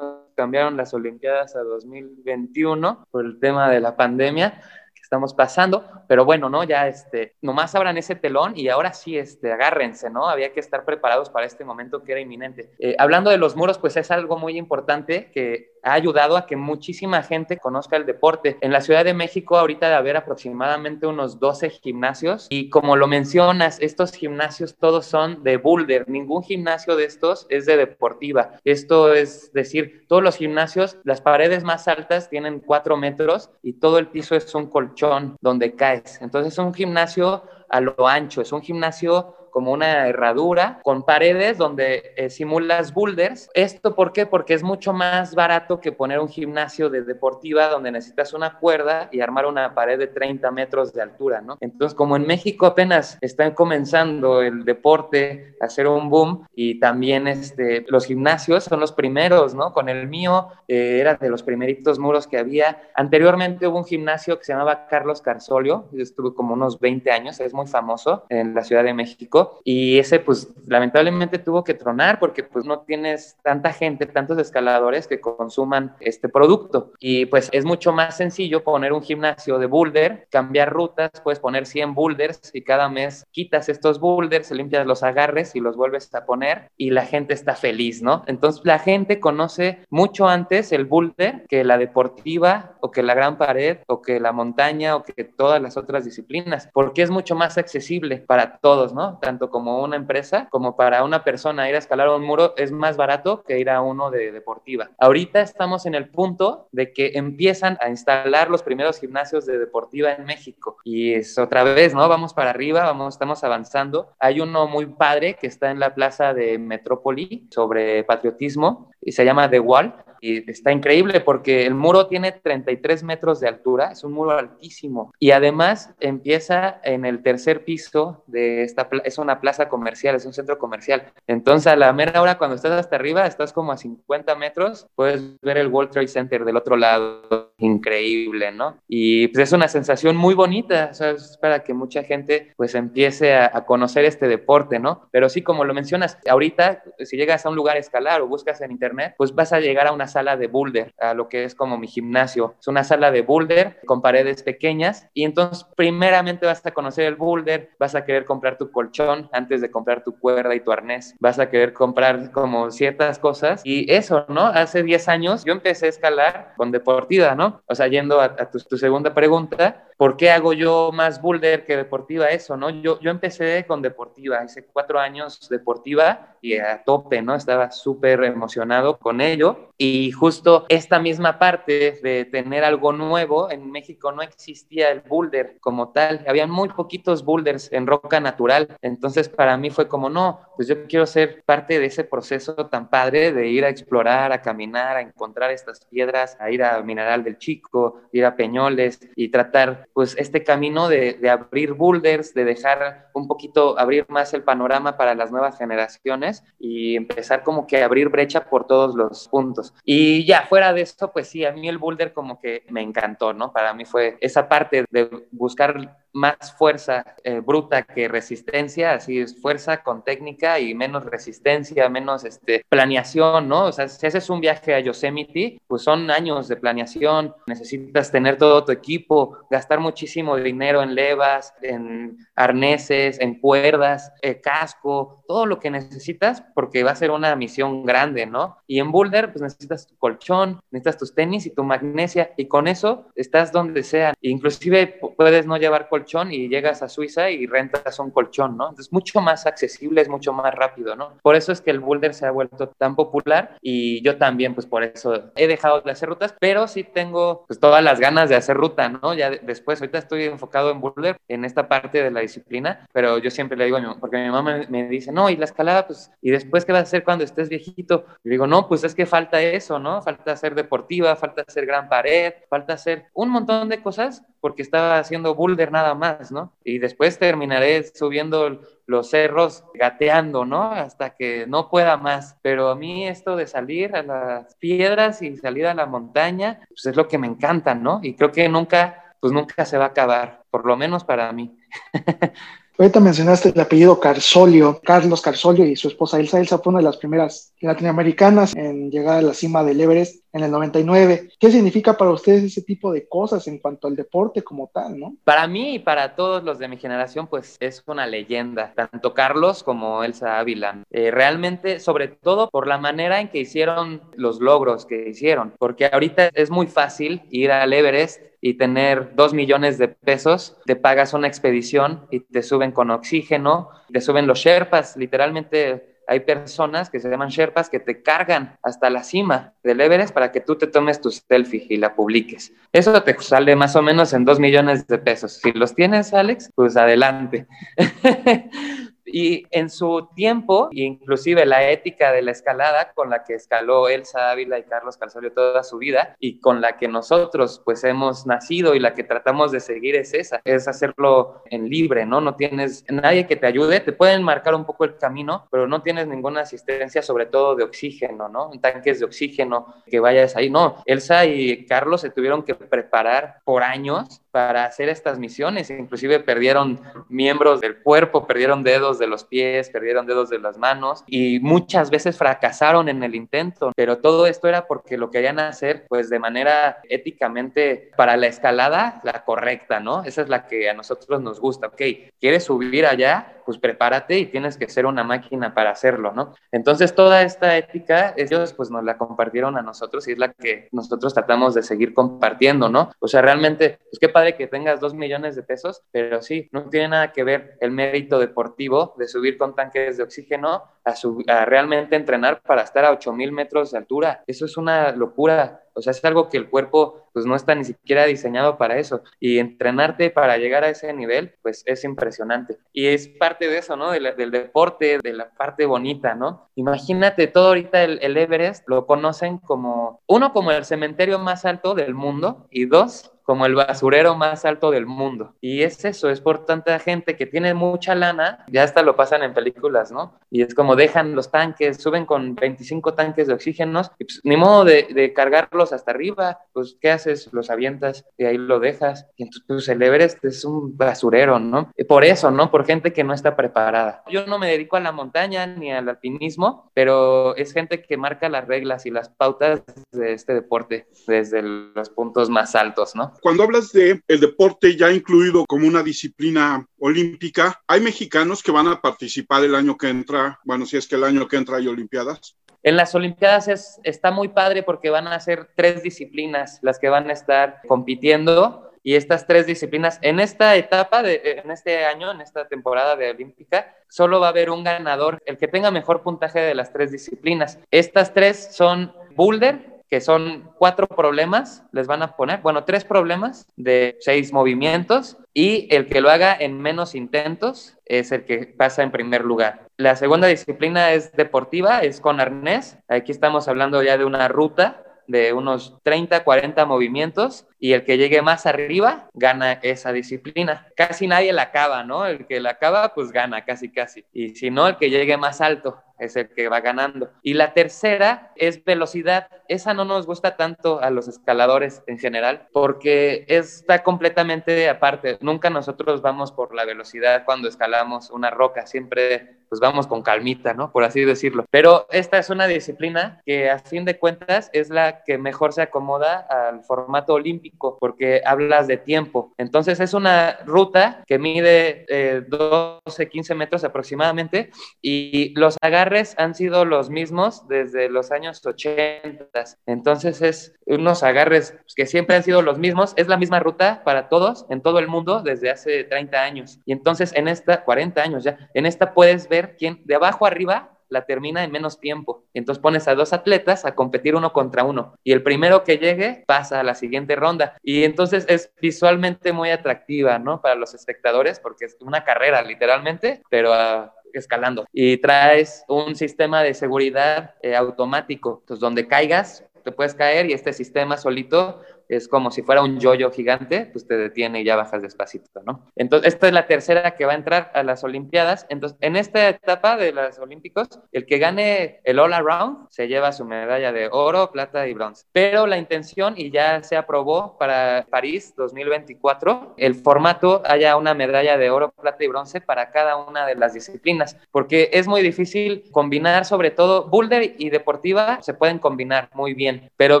cambiaron las Olimpiadas a 2021 por el tema de la pandemia estamos pasando, pero bueno, ¿no? Ya este, nomás abran ese telón y ahora sí, este, agárrense, ¿no? Había que estar preparados para este momento que era inminente. Eh, hablando de los muros, pues es algo muy importante que ha ayudado a que muchísima gente conozca el deporte. En la Ciudad de México ahorita de haber aproximadamente unos 12 gimnasios y como lo mencionas, estos gimnasios todos son de boulder, ningún gimnasio de estos es de deportiva. Esto es decir, todos los gimnasios, las paredes más altas tienen 4 metros y todo el piso es un colchón donde caes. Entonces es un gimnasio a lo ancho, es un gimnasio como una herradura con paredes donde eh, simulas boulders. ¿Esto por qué? Porque es mucho más barato que poner un gimnasio de deportiva donde necesitas una cuerda y armar una pared de 30 metros de altura, ¿no? Entonces, como en México apenas están comenzando el deporte a hacer un boom y también este, los gimnasios son los primeros, ¿no? Con el mío eh, era de los primeritos muros que había. Anteriormente hubo un gimnasio que se llamaba Carlos Carsolio, estuvo como unos 20 años, es muy famoso en la Ciudad de México y ese pues lamentablemente tuvo que tronar porque pues no tienes tanta gente, tantos escaladores que consuman este producto y pues es mucho más sencillo poner un gimnasio de boulder, cambiar rutas, puedes poner 100 boulders y cada mes quitas estos boulders, limpias los agarres y los vuelves a poner y la gente está feliz, ¿no? Entonces la gente conoce mucho antes el boulder que la deportiva o que la gran pared o que la montaña o que todas las otras disciplinas, porque es mucho más accesible para todos, ¿no? tanto como una empresa como para una persona ir a escalar un muro es más barato que ir a uno de deportiva. Ahorita estamos en el punto de que empiezan a instalar los primeros gimnasios de deportiva en México y es otra vez, ¿no? Vamos para arriba, vamos, estamos avanzando. Hay uno muy padre que está en la plaza de Metrópoli sobre patriotismo y se llama The Wall y está increíble porque el muro tiene 33 metros de altura, es un muro altísimo y además empieza en el tercer piso de esta, es una plaza comercial, es un centro comercial. Entonces a la mera hora cuando estás hasta arriba, estás como a 50 metros, puedes ver el World Trade Center del otro lado, increíble, ¿no? Y pues es una sensación muy bonita, o sea, es para que mucha gente pues empiece a, a conocer este deporte, ¿no? Pero sí, como lo mencionas, ahorita si llegas a un lugar a escalar o buscas en internet, pues vas a llegar a una sala de boulder, a lo que es como mi gimnasio. Es una sala de boulder con paredes pequeñas y entonces primeramente vas a conocer el boulder, vas a querer comprar tu colchón antes de comprar tu cuerda y tu arnés, vas a querer comprar como ciertas cosas y eso, ¿no? Hace 10 años yo empecé a escalar con deportiva, ¿no? O sea, yendo a, tu, segunda pregunta, ¿por qué hago yo más boulder que deportiva? Eso, ¿no? Yo, yo empecé con deportiva, hice cuatro años deportiva y a tope, ¿no? Estaba súper emocionado con ello. Y justo esta misma parte de tener algo nuevo, en México no existía el boulder como tal, había muy poquitos boulders en roca natural. Entonces para mí fue como, no, pues yo quiero ser parte de ese proceso tan padre de ir a explorar, a caminar, a encontrar estas piedras, a ir a Mineral del Chico, ir a Peñoles y tratar pues este camino de, de, abrir boulders, de dejar un poquito, abrir más el panorama para las nuevas generaciones y empezar como que a abrir brecha por todos los puntos. Y ya fuera de eso, pues sí, a mí el boulder como que me encantó, ¿no? Para mí fue esa parte de buscar más fuerza eh, bruta que resistencia, así es fuerza con técnica y menos resistencia, menos este, planeación, ¿no? O sea, si haces un viaje a Yosemite, pues son años de planeación, necesitas tener todo tu equipo, gastar muchísimo dinero en levas, en arneses, en cuerdas, eh, casco, todo lo que necesitas porque va a ser una misión grande, ¿no? Y en boulder, pues necesitas tu colchón, necesitas tus tenis y tu magnesia y con eso estás donde sea. Inclusive puedes no llevar colchón y llegas a Suiza y rentas un colchón, ¿no? Entonces, mucho más accesible, es mucho más rápido, ¿no? Por eso es que el boulder se ha vuelto tan popular y yo también, pues por eso he dejado de hacer rutas, pero sí tengo pues todas las ganas de hacer ruta, ¿no? Ya después, ahorita estoy enfocado en boulder, en esta parte de la disciplina, pero yo siempre le digo porque mi mamá me, dice, no, y la escalada, pues, ¿y después qué vas a hacer cuando estés viejito? Y digo, no, pues es que falta eso, ¿no? Falta hacer deportiva, falta hacer gran pared, falta hacer un montón de cosas porque estaba haciendo boulder nada más, ¿no? Y después terminaré subiendo los cerros gateando, ¿no? Hasta que no pueda más. Pero a mí esto de salir a las piedras y salir a la montaña, pues es lo que me encanta, ¿no? Y creo que nunca, pues nunca se va a acabar, por lo menos para mí. Ahorita mencionaste el apellido Carsolio, Carlos Carsolio y su esposa Elsa. Elsa fue una de las primeras latinoamericanas en llegar a la cima del Everest en el 99. ¿Qué significa para ustedes ese tipo de cosas en cuanto al deporte como tal, no? Para mí y para todos los de mi generación, pues es una leyenda, tanto Carlos como Elsa Ávila. Eh, realmente, sobre todo por la manera en que hicieron los logros que hicieron, porque ahorita es muy fácil ir al Everest y tener dos millones de pesos, te pagas una expedición y te suben con oxígeno, te suben los Sherpas, literalmente hay personas que se llaman Sherpas que te cargan hasta la cima del Everest para que tú te tomes tu selfie y la publiques. Eso te sale más o menos en dos millones de pesos. Si los tienes, Alex, pues adelante. Y en su tiempo, inclusive la ética de la escalada con la que escaló Elsa Ávila y Carlos Calzorio toda su vida y con la que nosotros pues hemos nacido y la que tratamos de seguir es esa, es hacerlo en libre, ¿no? No tienes nadie que te ayude, te pueden marcar un poco el camino, pero no tienes ninguna asistencia, sobre todo de oxígeno, ¿no? Tanques de oxígeno, que vayas ahí, no. Elsa y Carlos se tuvieron que preparar por años para hacer estas misiones, inclusive perdieron miembros del cuerpo, perdieron dedos de los pies, perdieron dedos de las manos y muchas veces fracasaron en el intento, pero todo esto era porque lo querían hacer pues de manera éticamente para la escalada la correcta, ¿no? Esa es la que a nosotros nos gusta, ok, ¿quieres subir allá? Pues prepárate y tienes que ser una máquina para hacerlo, ¿no? Entonces toda esta ética, ellos pues nos la compartieron a nosotros y es la que nosotros tratamos de seguir compartiendo, ¿no? O sea, realmente, pues qué padre que tengas dos millones de pesos, pero sí, no tiene nada que ver el mérito deportivo de subir con tanques de oxígeno a, a realmente entrenar para estar a 8000 metros de altura. Eso es una locura. O sea, es algo que el cuerpo pues no está ni siquiera diseñado para eso. Y entrenarte para llegar a ese nivel, pues es impresionante. Y es parte de eso, ¿no? del deporte, de la parte bonita, ¿no? Imagínate todo ahorita el, el Everest, lo conocen como, uno, como el cementerio más alto del mundo y dos, como el basurero más alto del mundo. Y es eso, es por tanta gente que tiene mucha lana, ya hasta lo pasan en películas, ¿no? Y es como dejan los tanques, suben con 25 tanques de oxígeno, y pues ni modo de, cargarlos hasta arriba, pues ¿qué haces? Los avientas y ahí lo dejas. Y entonces pues, el Everest es un basurero, ¿no? Y por eso, ¿no? Por gente que no está preparada. Yo no me dedico a la montaña ni al alpinismo, pero es gente que marca las reglas y las pautas de este deporte desde los puntos más altos, ¿no? Cuando hablas de el deporte ya incluido como una disciplina olímpica, hay mexicanos que van a participar el año que entra, bueno, si es que el año que entra hay Olimpiadas. En las Olimpiadas es, está muy padre porque van a ser tres disciplinas las que van a estar compitiendo y estas tres disciplinas en esta etapa, de, en este año, en esta temporada de Olímpica, solo va a haber un ganador, el que tenga mejor puntaje de las tres disciplinas. Estas tres son boulder, que son cuatro problemas, les van a poner, bueno, tres problemas de seis movimientos y el que lo haga en menos intentos es el que pasa en primer lugar. La segunda disciplina es deportiva, es con arnés. Aquí estamos hablando ya de una ruta de unos 30, 40 movimientos y el que llegue más arriba gana esa disciplina. Casi nadie la acaba, ¿no? El que la acaba, pues gana casi, casi. Y si no, el que llegue más alto es el que va ganando. Y la tercera es velocidad. Esa no nos gusta tanto a los escaladores en general porque está completamente aparte. Nunca nosotros vamos por la velocidad cuando escalamos una roca, siempre pues vamos con calmita, ¿no? Por así decirlo. Pero esta es una disciplina que a fin de cuentas es la que mejor se acomoda al formato olímpico porque hablas de tiempo. Entonces es una ruta que mide 12, eh, 15 metros aproximadamente y los agarres han sido los mismos desde los años 80. Entonces es unos agarres que siempre han sido los mismos. Es la misma ruta para todos en todo el mundo desde hace 30 años. Y entonces en esta, 40 años ya, en esta puedes ver quién de abajo arriba la termina en menos tiempo. Entonces pones a dos atletas a competir uno contra uno y el primero que llegue pasa a la siguiente ronda. Y entonces es visualmente muy atractiva, ¿no? Para los espectadores porque es una carrera literalmente, pero ah, escalando. Y traes un sistema de seguridad eh, automático, entonces donde caigas te puedes caer y este sistema solito es como si fuera un yoyo gigante, pues te detiene y ya bajas despacito, ¿no? Entonces, esta es la tercera que va a entrar a las Olimpiadas. Entonces, en esta etapa de los Olímpicos, el que gane el All Around se lleva su medalla de oro, plata y bronce. Pero la intención, y ya se aprobó para París 2024, el formato haya una medalla de oro, plata y bronce para cada una de las disciplinas, porque es muy difícil combinar, sobre todo boulder y deportiva se pueden combinar muy bien, pero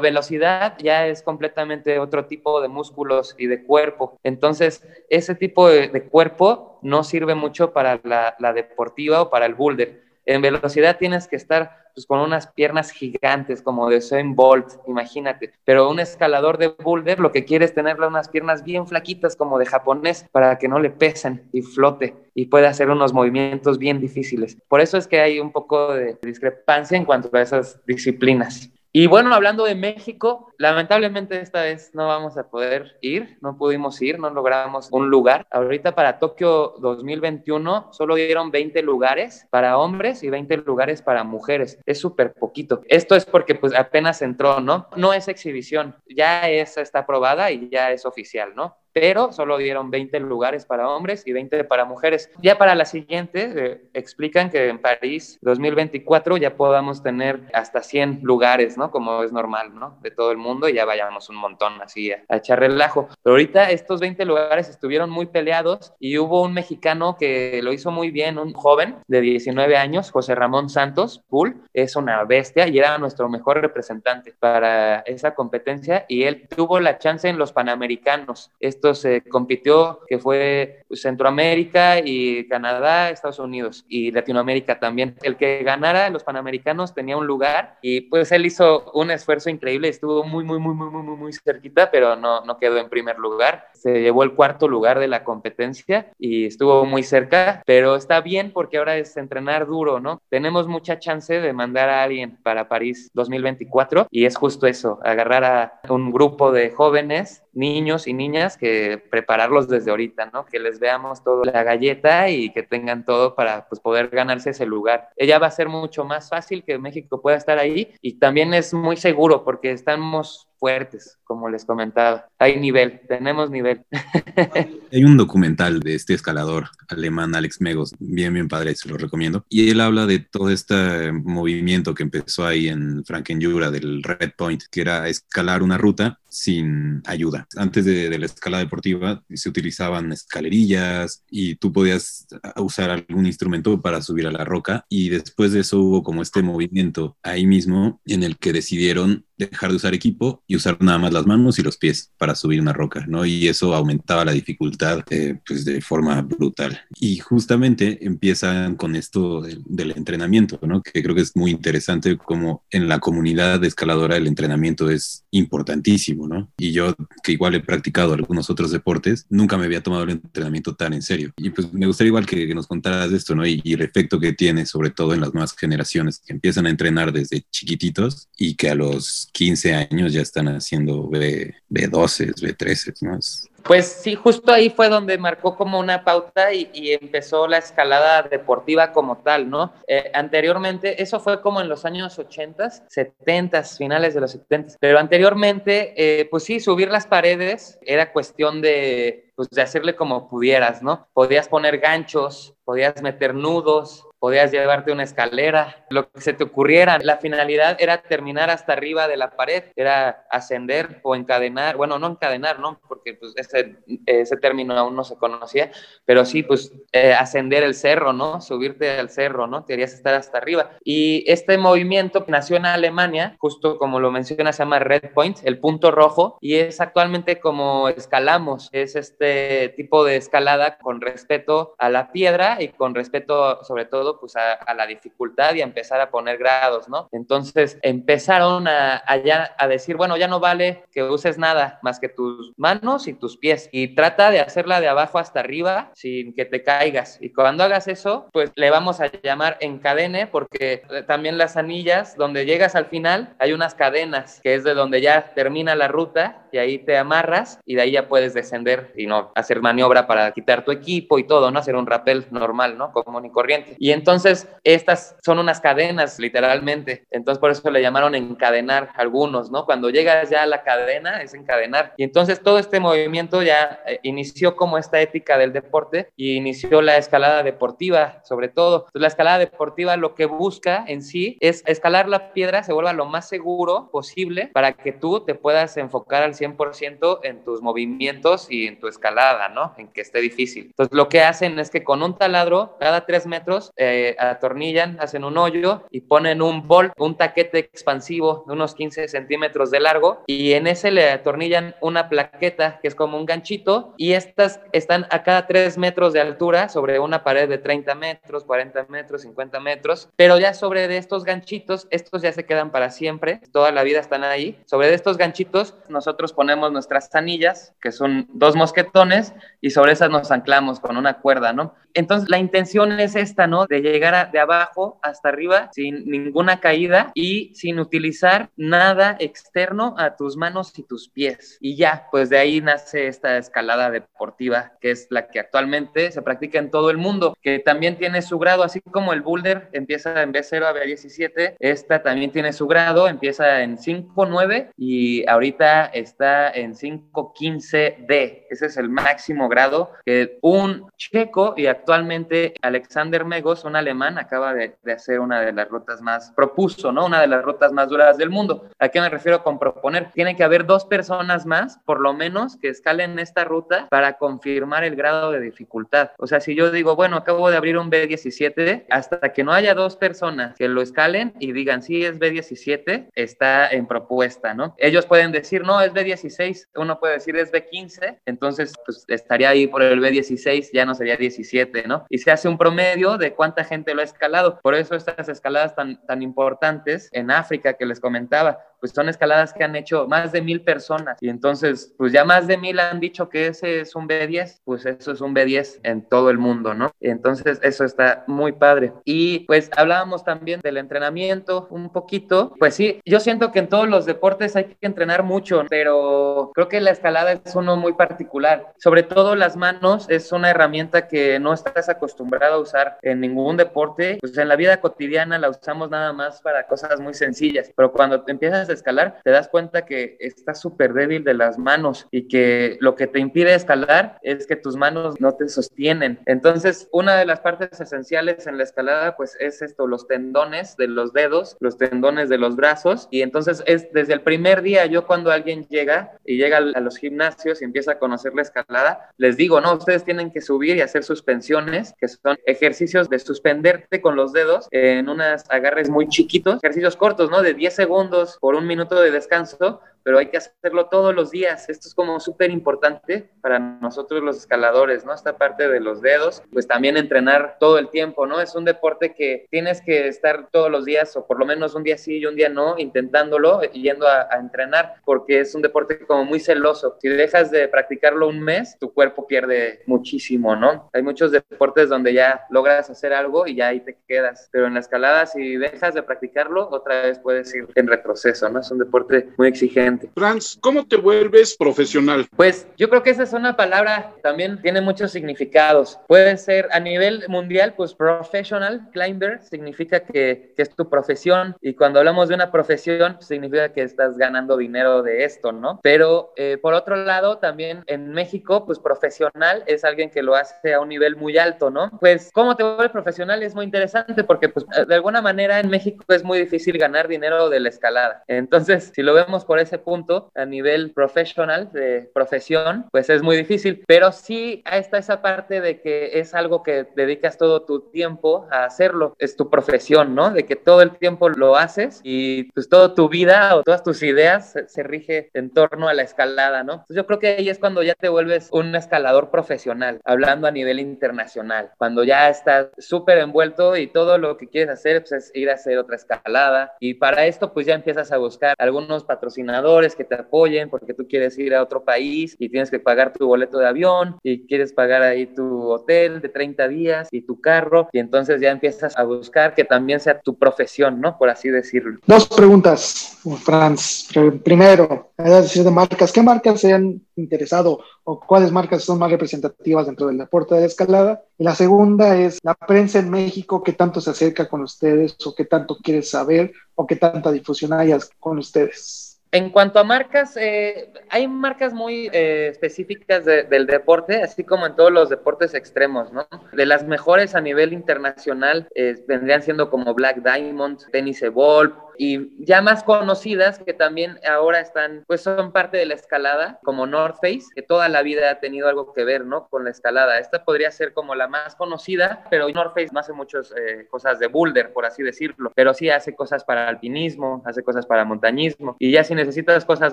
velocidad ya es completamente otro tipo de músculos y de cuerpo. Entonces, ese tipo de, cuerpo no sirve mucho para la, deportiva o para el boulder. En velocidad tienes que estar pues, con unas piernas gigantes como de Usain Bolt, imagínate. Pero un escalador de boulder lo que quiere es tener unas piernas bien flaquitas como de japonés para que no le pesen y flote y pueda hacer unos movimientos bien difíciles. Por eso es que hay un poco de discrepancia en cuanto a esas disciplinas. Y bueno, hablando de México, lamentablemente esta vez no vamos a poder ir, no pudimos ir, no logramos un lugar. Ahorita para Tokio 2021 solo dieron 20 lugares para hombres y 20 lugares para mujeres. Es súper poquito. Esto es porque pues apenas entró, ¿no? No es exhibición, ya es, está aprobada y ya es oficial, ¿no? Pero solo dieron 20 lugares para hombres y 20 para mujeres. Ya para la siguiente, eh, explican que en París 2024 ya podamos tener hasta 100 lugares, ¿no? Como es normal, ¿no? De todo el mundo y ya vayamos un montón así a, echar relajo. Pero ahorita estos 20 lugares estuvieron muy peleados y hubo un mexicano que lo hizo muy bien, un joven de 19 años, José Ramón Santos, Pool, es una bestia y era nuestro mejor representante para esa competencia y él tuvo la chance en los Panamericanos se compitió, que fue Centroamérica y Canadá, Estados Unidos y Latinoamérica también. El que ganara los Panamericanos tenía un lugar y pues él hizo un esfuerzo increíble, estuvo muy, muy, muy, muy, muy, muy cerquita, pero no, no quedó en primer lugar. Se llevó el cuarto lugar de la competencia y estuvo muy cerca, pero está bien porque ahora es entrenar duro, ¿no? Tenemos mucha chance de mandar a alguien para París 2024 y es justo eso, agarrar a un grupo de jóvenes niños y niñas que prepararlos desde ahorita, ¿no? Que les veamos todo la galleta y que tengan todo para pues, poder ganarse ese lugar. Ella va a ser mucho más fácil que México pueda estar ahí y también es muy seguro porque estamos fuertes, como les comentaba. Hay nivel, tenemos nivel. Hay un documental de este escalador alemán, Alex Megos, bien, bien padre, se lo recomiendo. Y él habla de todo este movimiento que empezó ahí en Frankenjura, del Red Point, que era escalar una ruta sin ayuda. Antes de, la escala deportiva se utilizaban escalerillas y tú podías usar algún instrumento para subir a la roca y después de eso hubo como este movimiento ahí mismo en el que decidieron dejar de usar equipo y usar nada más las manos y los pies para subir una roca, ¿no? Y eso aumentaba la dificultad eh, pues de forma brutal. Y justamente empiezan con esto del, entrenamiento, ¿no? Que creo que es muy interesante como en la comunidad escaladora el entrenamiento es importantísimo, ¿no? Y yo que igual he practicado algunos otros deportes, nunca me había tomado el entrenamiento tan en serio. Y pues me gustaría igual que, nos contaras de esto, ¿no? Y, y el efecto que tiene sobre todo en las nuevas generaciones que empiezan a entrenar desde chiquititos y que a los 15 años ya están haciendo B, B12, B13, ¿no? Pues sí, justo ahí fue donde marcó como una pauta y, empezó la escalada deportiva como tal, ¿no? Eh, anteriormente, eso fue como en los años 80, 70, finales de los 70, pero anteriormente, eh, pues sí, subir las paredes era cuestión de, pues de hacerle como pudieras, ¿no? Podías poner ganchos, podías meter nudos, podías llevarte una escalera, lo que se te ocurriera. La finalidad era terminar hasta arriba de la pared, era ascender o encadenar, bueno, no encadenar, ¿no? Porque pues ese, ese término aún no se conocía, pero sí, pues eh, ascender el cerro, ¿no? Subirte al cerro, ¿no? Querías estar hasta arriba. Y este movimiento nació en Alemania, justo como lo menciona, se llama Red Point, el punto rojo, y es actualmente como escalamos, es este tipo de escalada con respeto a la piedra y con respeto sobre todo pues a, la dificultad y a empezar a poner grados, ¿no? Entonces empezaron a, a decir, bueno, ya no vale que uses nada más que tus manos y tus pies y trata de hacerla de abajo hasta arriba sin que te caigas. Y cuando hagas eso, pues le vamos a llamar encadene porque también las anillas, donde llegas al final, hay unas cadenas que es de donde ya termina la ruta y ahí te amarras y de ahí ya puedes descender y no hacer maniobra para quitar tu equipo y todo, ¿no? Hacer un rappel normal, ¿no? Común y corriente. Y entonces, estas son unas cadenas, literalmente. Entonces, por eso le llamaron encadenar algunos, ¿no? Cuando llegas ya a la cadena, es encadenar. Y entonces, todo este movimiento ya eh, inició como esta ética del deporte y inició la escalada deportiva, sobre todo. Entonces, la escalada deportiva lo que busca en sí es escalar la piedra, se vuelva lo más seguro posible para que tú te puedas enfocar al 100% en tus movimientos y en tu escalada, ¿no? En que esté difícil. Entonces, lo que hacen es que con un taladro, cada tres metros, eh, atornillan, hacen un hoyo y ponen un bolt, un taquete expansivo de unos 15 centímetros de largo y en ese le atornillan una plaqueta que es como un ganchito y estas están a cada 3 metros de altura sobre una pared de 30 metros, 40 metros, 50 metros, pero ya sobre de estos ganchitos, estos ya se quedan para siempre, toda la vida están ahí. Sobre de estos ganchitos nosotros ponemos nuestras anillas, que son dos mosquetones, y sobre esas nos anclamos con una cuerda, ¿no? Entonces la intención es esta, ¿no? De llegar de abajo hasta arriba sin ninguna caída y sin utilizar nada externo a tus manos y tus pies. Y ya, pues de ahí nace esta escalada deportiva, que es la que actualmente se practica en todo el mundo, que también tiene su grado, así como el boulder empieza en B0 a B17, esta también tiene su grado, empieza en 5.9 y ahorita está en 5.15D. Ese es el máximo grado que un checo y actualmente Alexander Megos, un alemán, acaba de, hacer una de las rutas más, propuso, ¿no? Una de las rutas más duras del mundo. ¿A qué me refiero con proponer? Tiene que haber dos personas más, por lo menos, que escalen esta ruta para confirmar el grado de dificultad. O sea, si yo digo, bueno, acabo de abrir un B17, hasta que no haya dos personas que lo escalen y digan, sí, es B17, está en propuesta, ¿no? Ellos pueden decir, no, es B16, uno puede decir es B15, entonces, pues estaría ahí por el B16, ya no sería 17, ¿no? Y se hace un promedio de gente lo ha escalado. Por eso estas escaladas tan, tan importantes en África que les comentaba, pues son escaladas que han hecho más de mil personas y entonces pues ya más de mil han dicho que ese es un B10, pues eso es un B10 en todo el mundo, ¿no? Entonces eso está muy padre. Y pues hablábamos también del entrenamiento un poquito, pues sí, yo siento que en todos los deportes hay que entrenar mucho, pero creo que la escalada es uno muy particular. Sobre todo las manos es una herramienta que no estás acostumbrado a usar en ningún deporte, pues en la vida cotidiana la usamos nada más para cosas muy sencillas, pero cuando te empiezas a escalar, te das cuenta que estás súper débil de las manos y que lo que te impide escalar es que tus manos no te sostienen. Entonces, una de las partes esenciales en la escalada, pues es esto, los tendones de los dedos, los tendones de los brazos. Y entonces es desde el primer día, yo cuando alguien llega y llega a los gimnasios y empieza a conocer la escalada, les digo, no, ustedes tienen que subir y hacer suspensiones, que son ejercicios de suspenderte con los dedos en unas agarres muy chiquitos, ejercicios cortos, ¿no? De 10 segundos por un minuto de descanso pero hay que hacerlo todos los días. Esto es como súper importante para nosotros los escaladores, ¿no? Esta parte de los dedos, pues también entrenar todo el tiempo, ¿no? Es un deporte que tienes que estar todos los días o por lo menos un día sí y un día no, intentándolo, yendo a, entrenar, porque es un deporte como muy celoso. Si dejas de practicarlo un mes, tu cuerpo pierde muchísimo, ¿no? Hay muchos deportes donde ya logras hacer algo y ya ahí te quedas, pero en la escalada si dejas de practicarlo, otra vez puedes ir en retroceso, ¿no? Es un deporte muy exigente gente. Franz, ¿cómo te vuelves profesional? Pues yo creo que esa es una palabra también tiene muchos significados. Puede ser a nivel mundial, pues professional climber significa que, que es tu profesión y cuando hablamos de una profesión significa que estás ganando dinero de esto, ¿no? Pero eh, por otro lado, también en México, pues profesional es alguien que lo hace a un nivel muy alto, ¿no? Pues cómo te vuelves profesional es muy interesante porque pues de alguna manera en México es muy difícil ganar dinero de la escalada. Entonces, si lo vemos por ese punto, a nivel profesional, de profesión, pues es muy difícil, pero sí está esa parte de que es algo que dedicas todo tu tiempo a hacerlo, es tu profesión, ¿no? De que todo el tiempo lo haces y pues toda tu vida o todas tus ideas se, rige en torno a la escalada, ¿no? Entonces yo creo que ahí es cuando ya te vuelves un escalador profesional, hablando a nivel internacional, cuando ya estás súper envuelto y todo lo que quieres hacer pues, es ir a hacer otra escalada y para esto pues ya empiezas a buscar algunos patrocinadores que te apoyen porque tú quieres ir a otro país y tienes que pagar tu boleto de avión y quieres pagar ahí tu hotel de 30 días y tu carro y entonces ya empiezas a buscar que también sea tu profesión, ¿no? Por así decirlo. Dos preguntas, Franz. Primero, de marcas, ¿qué marcas se han interesado o cuáles marcas son más representativas dentro del deporte de la escalada? Y la segunda es la prensa en México, ¿qué tanto se acerca con ustedes o qué tanto quieres saber o qué tanta difusión hay con ustedes? En cuanto a marcas, eh, hay marcas muy eh, específicas del deporte, así como en todos los deportes extremos, ¿no? De las mejores a nivel internacional eh, vendrían siendo como Black Diamond, Tennis Evolve, y ya más conocidas que también ahora están, pues son parte de la escalada, como North Face, que toda la vida ha tenido algo que ver, ¿no? Con la escalada. Esta podría ser como la más conocida, pero North Face no hace muchas eh, cosas de boulder, por así decirlo, pero sí hace cosas para alpinismo, hace cosas para montañismo. Y ya si necesitas cosas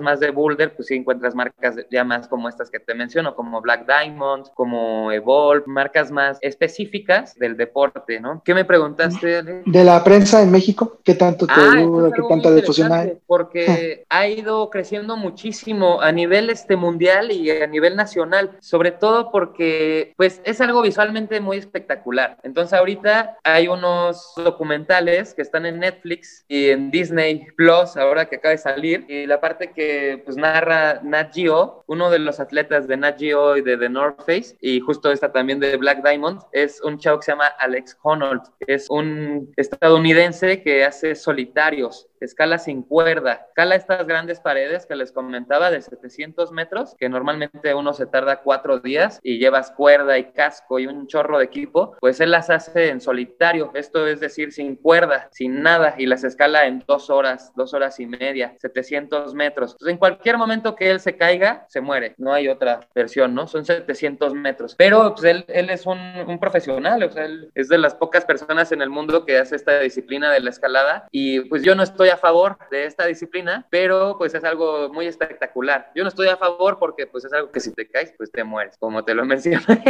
más de boulder, pues sí encuentras marcas ya más como estas que te menciono, como Black Diamond, como Evolve, marcas más específicas del deporte, ¿no? ¿Qué me preguntaste, De la prensa en México, ¿qué tanto te ah, que tanta difusión hay. Porque ha ido creciendo muchísimo a nivel este mundial y a nivel nacional, sobre todo porque pues es algo visualmente muy espectacular. Entonces ahorita hay unos documentales que están en Netflix y en Disney Plus, ahora que acaba de salir, y la parte que pues narra Nat Geo, uno de los atletas de Nat Geo y de The North Face, y justo esta también de Black Diamond, es un chavo que se llama Alex Honnold, es un estadounidense que hace solitario varios escala sin cuerda, escala estas grandes paredes que les comentaba de 700 metros, que normalmente uno se tarda cuatro días y llevas cuerda y casco y un chorro de equipo, pues él las hace en solitario, esto es decir, sin cuerda, sin nada, y las escala en dos horas, dos horas y media, 700 metros. Entonces, en cualquier momento que él se caiga, se muere, no hay otra versión, ¿no? Son 700 metros. Pero pues, él, él es un, un profesional, o sea, él es de las pocas personas en el mundo que hace esta disciplina de la escalada y pues yo no estoy a favor de esta disciplina, pero pues es algo muy espectacular. Yo no estoy a favor porque pues es algo que si te caes, pues te mueres, como te lo mencioné.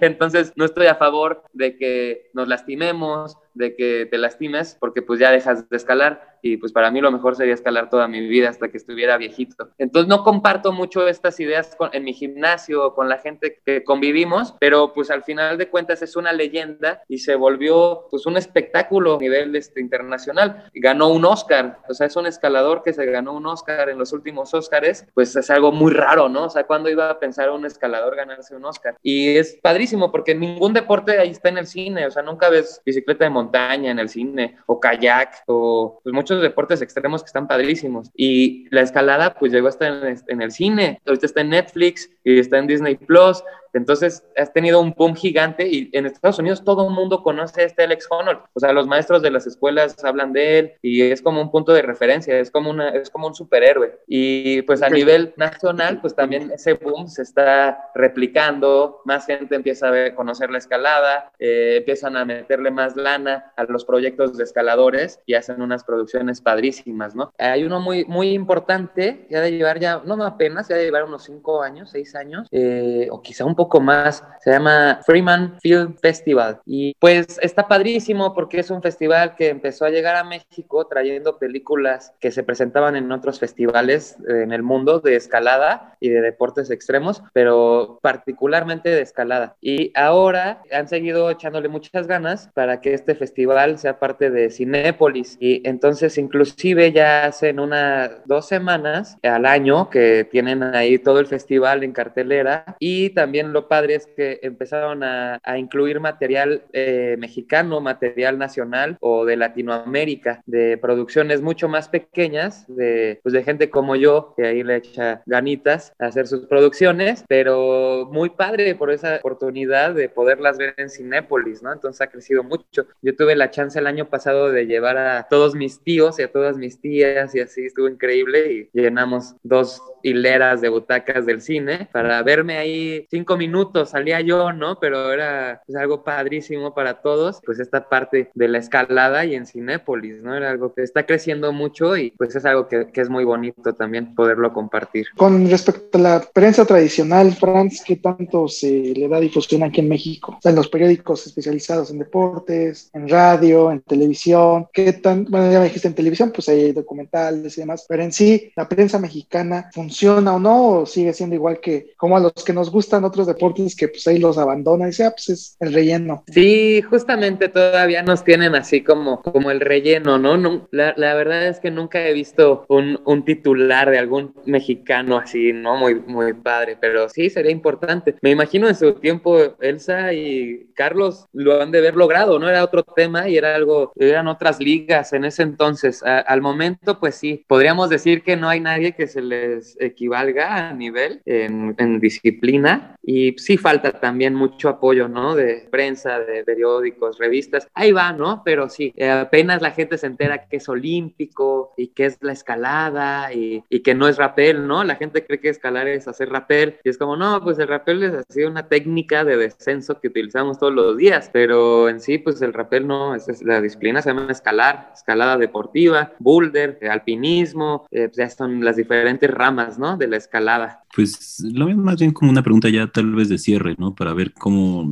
Entonces no estoy a favor de que nos lastimemos, de que te lastimes, porque pues ya dejas de escalar y pues para mí lo mejor sería escalar toda mi vida hasta que estuviera viejito. Entonces no comparto mucho estas ideas en mi gimnasio con la gente que convivimos, pero pues al final de cuentas es una leyenda y se volvió pues un espectáculo a nivel este, internacional. Ganó un Oscar, o sea, es un escalador que se ganó un Oscar en los últimos Oscars, pues es algo muy raro, ¿no? O sea, ¿cuándo iba a pensar un escalador ganarse un Oscar? Y es padrísimo porque ningún deporte ahí está en el cine, o sea, nunca ves bicicleta de montaña en el cine o kayak o pues muchos deportes extremos que están padrísimos. Y la escalada pues llegó hasta en, en el cine, ahorita está en Netflix y está en Disney Plus entonces, has tenido un boom gigante y en Estados Unidos todo el mundo conoce a este Alex Honnold. O sea, los maestros de las escuelas hablan de él y es como un punto de referencia, es como, una, es como un superhéroe. Y pues a nivel nacional, pues también ese boom se está replicando, más gente empieza a conocer la escalada, eh, empiezan a meterle más lana a los proyectos de escaladores y hacen unas producciones padrísimas, ¿no? Hay uno muy, muy importante ha de llevar ya, no apenas, ya de llevar unos cinco años, seis años, eh, o quizá un poco más. Se llama Freeman Film Festival. Y pues está padrísimo porque es un festival que empezó a llegar a México trayendo películas que se presentaban en otros festivales en el mundo de escalada y de deportes extremos, pero particularmente de escalada. Y ahora han seguido echándole muchas ganas para que este festival sea parte de Cinépolis. Y entonces inclusive ya hacen unas dos semanas al año que tienen ahí todo el festival en cartelera. Y también lo padre es que empezaron a, incluir material eh, mexicano, material nacional o de Latinoamérica, de producciones mucho más pequeñas, de, pues de gente como yo, que ahí le echa ganitas a hacer sus producciones, pero muy padre por esa oportunidad de poderlas ver en Cinépolis, ¿no? Entonces ha crecido mucho. Yo tuve la chance el año pasado de llevar a todos mis tíos y a todas mis tías y así estuvo increíble y llenamos dos hileras de butacas del cine para verme ahí cinco minutos, salía yo, ¿no? Pero era pues, algo padrísimo para todos, pues esta parte de la escalada y en Cinépolis, ¿no? Era algo que está creciendo mucho y pues es algo que, que es muy bonito también poderlo compartir. Con respecto a la prensa tradicional, Franz, ¿qué tanto se le da difusión aquí en México? O sea, en los periódicos especializados en deportes, en radio, en televisión, ¿qué tan, bueno, ya me dijiste en televisión, pues hay documentales y demás, pero en sí, la prensa mexicana funciona o no, o sigue siendo igual que como a los que nos gustan otros deportes que pues ahí los abandonan y dice, ah, pues es el relleno. Sí, justamente todavía nos tienen así como, como el relleno, ¿no? no la, la, verdad es que nunca he visto un, un, titular de algún mexicano así, ¿no? Muy, muy padre, pero sí sería importante. Me imagino en su tiempo Elsa y Carlos lo han de haber logrado, ¿no? Era otro tema y era algo, eran otras ligas en ese entonces. al momento, pues sí, podríamos decir que no hay nadie que se les equivalga a nivel en, disciplina y sí falta también mucho apoyo, ¿no? De prensa, de periódicos, revistas. Ahí va, ¿no? Pero sí, eh, apenas la gente se entera que es olímpico y que es la escalada y, y, que no es rapel, ¿no? La gente cree que escalar es hacer rapel y es como, no, pues el rapel es así una técnica de descenso que utilizamos todos los días, pero en sí, pues el rapel no, es, la disciplina se llama escalar, escalada deportiva, boulder, alpinismo, eh, pues ya son las diferentes ramas ¿no? De la escalada. Pues lo mismo más bien como una pregunta ya tal vez de cierre, ¿no? Para ver cómo,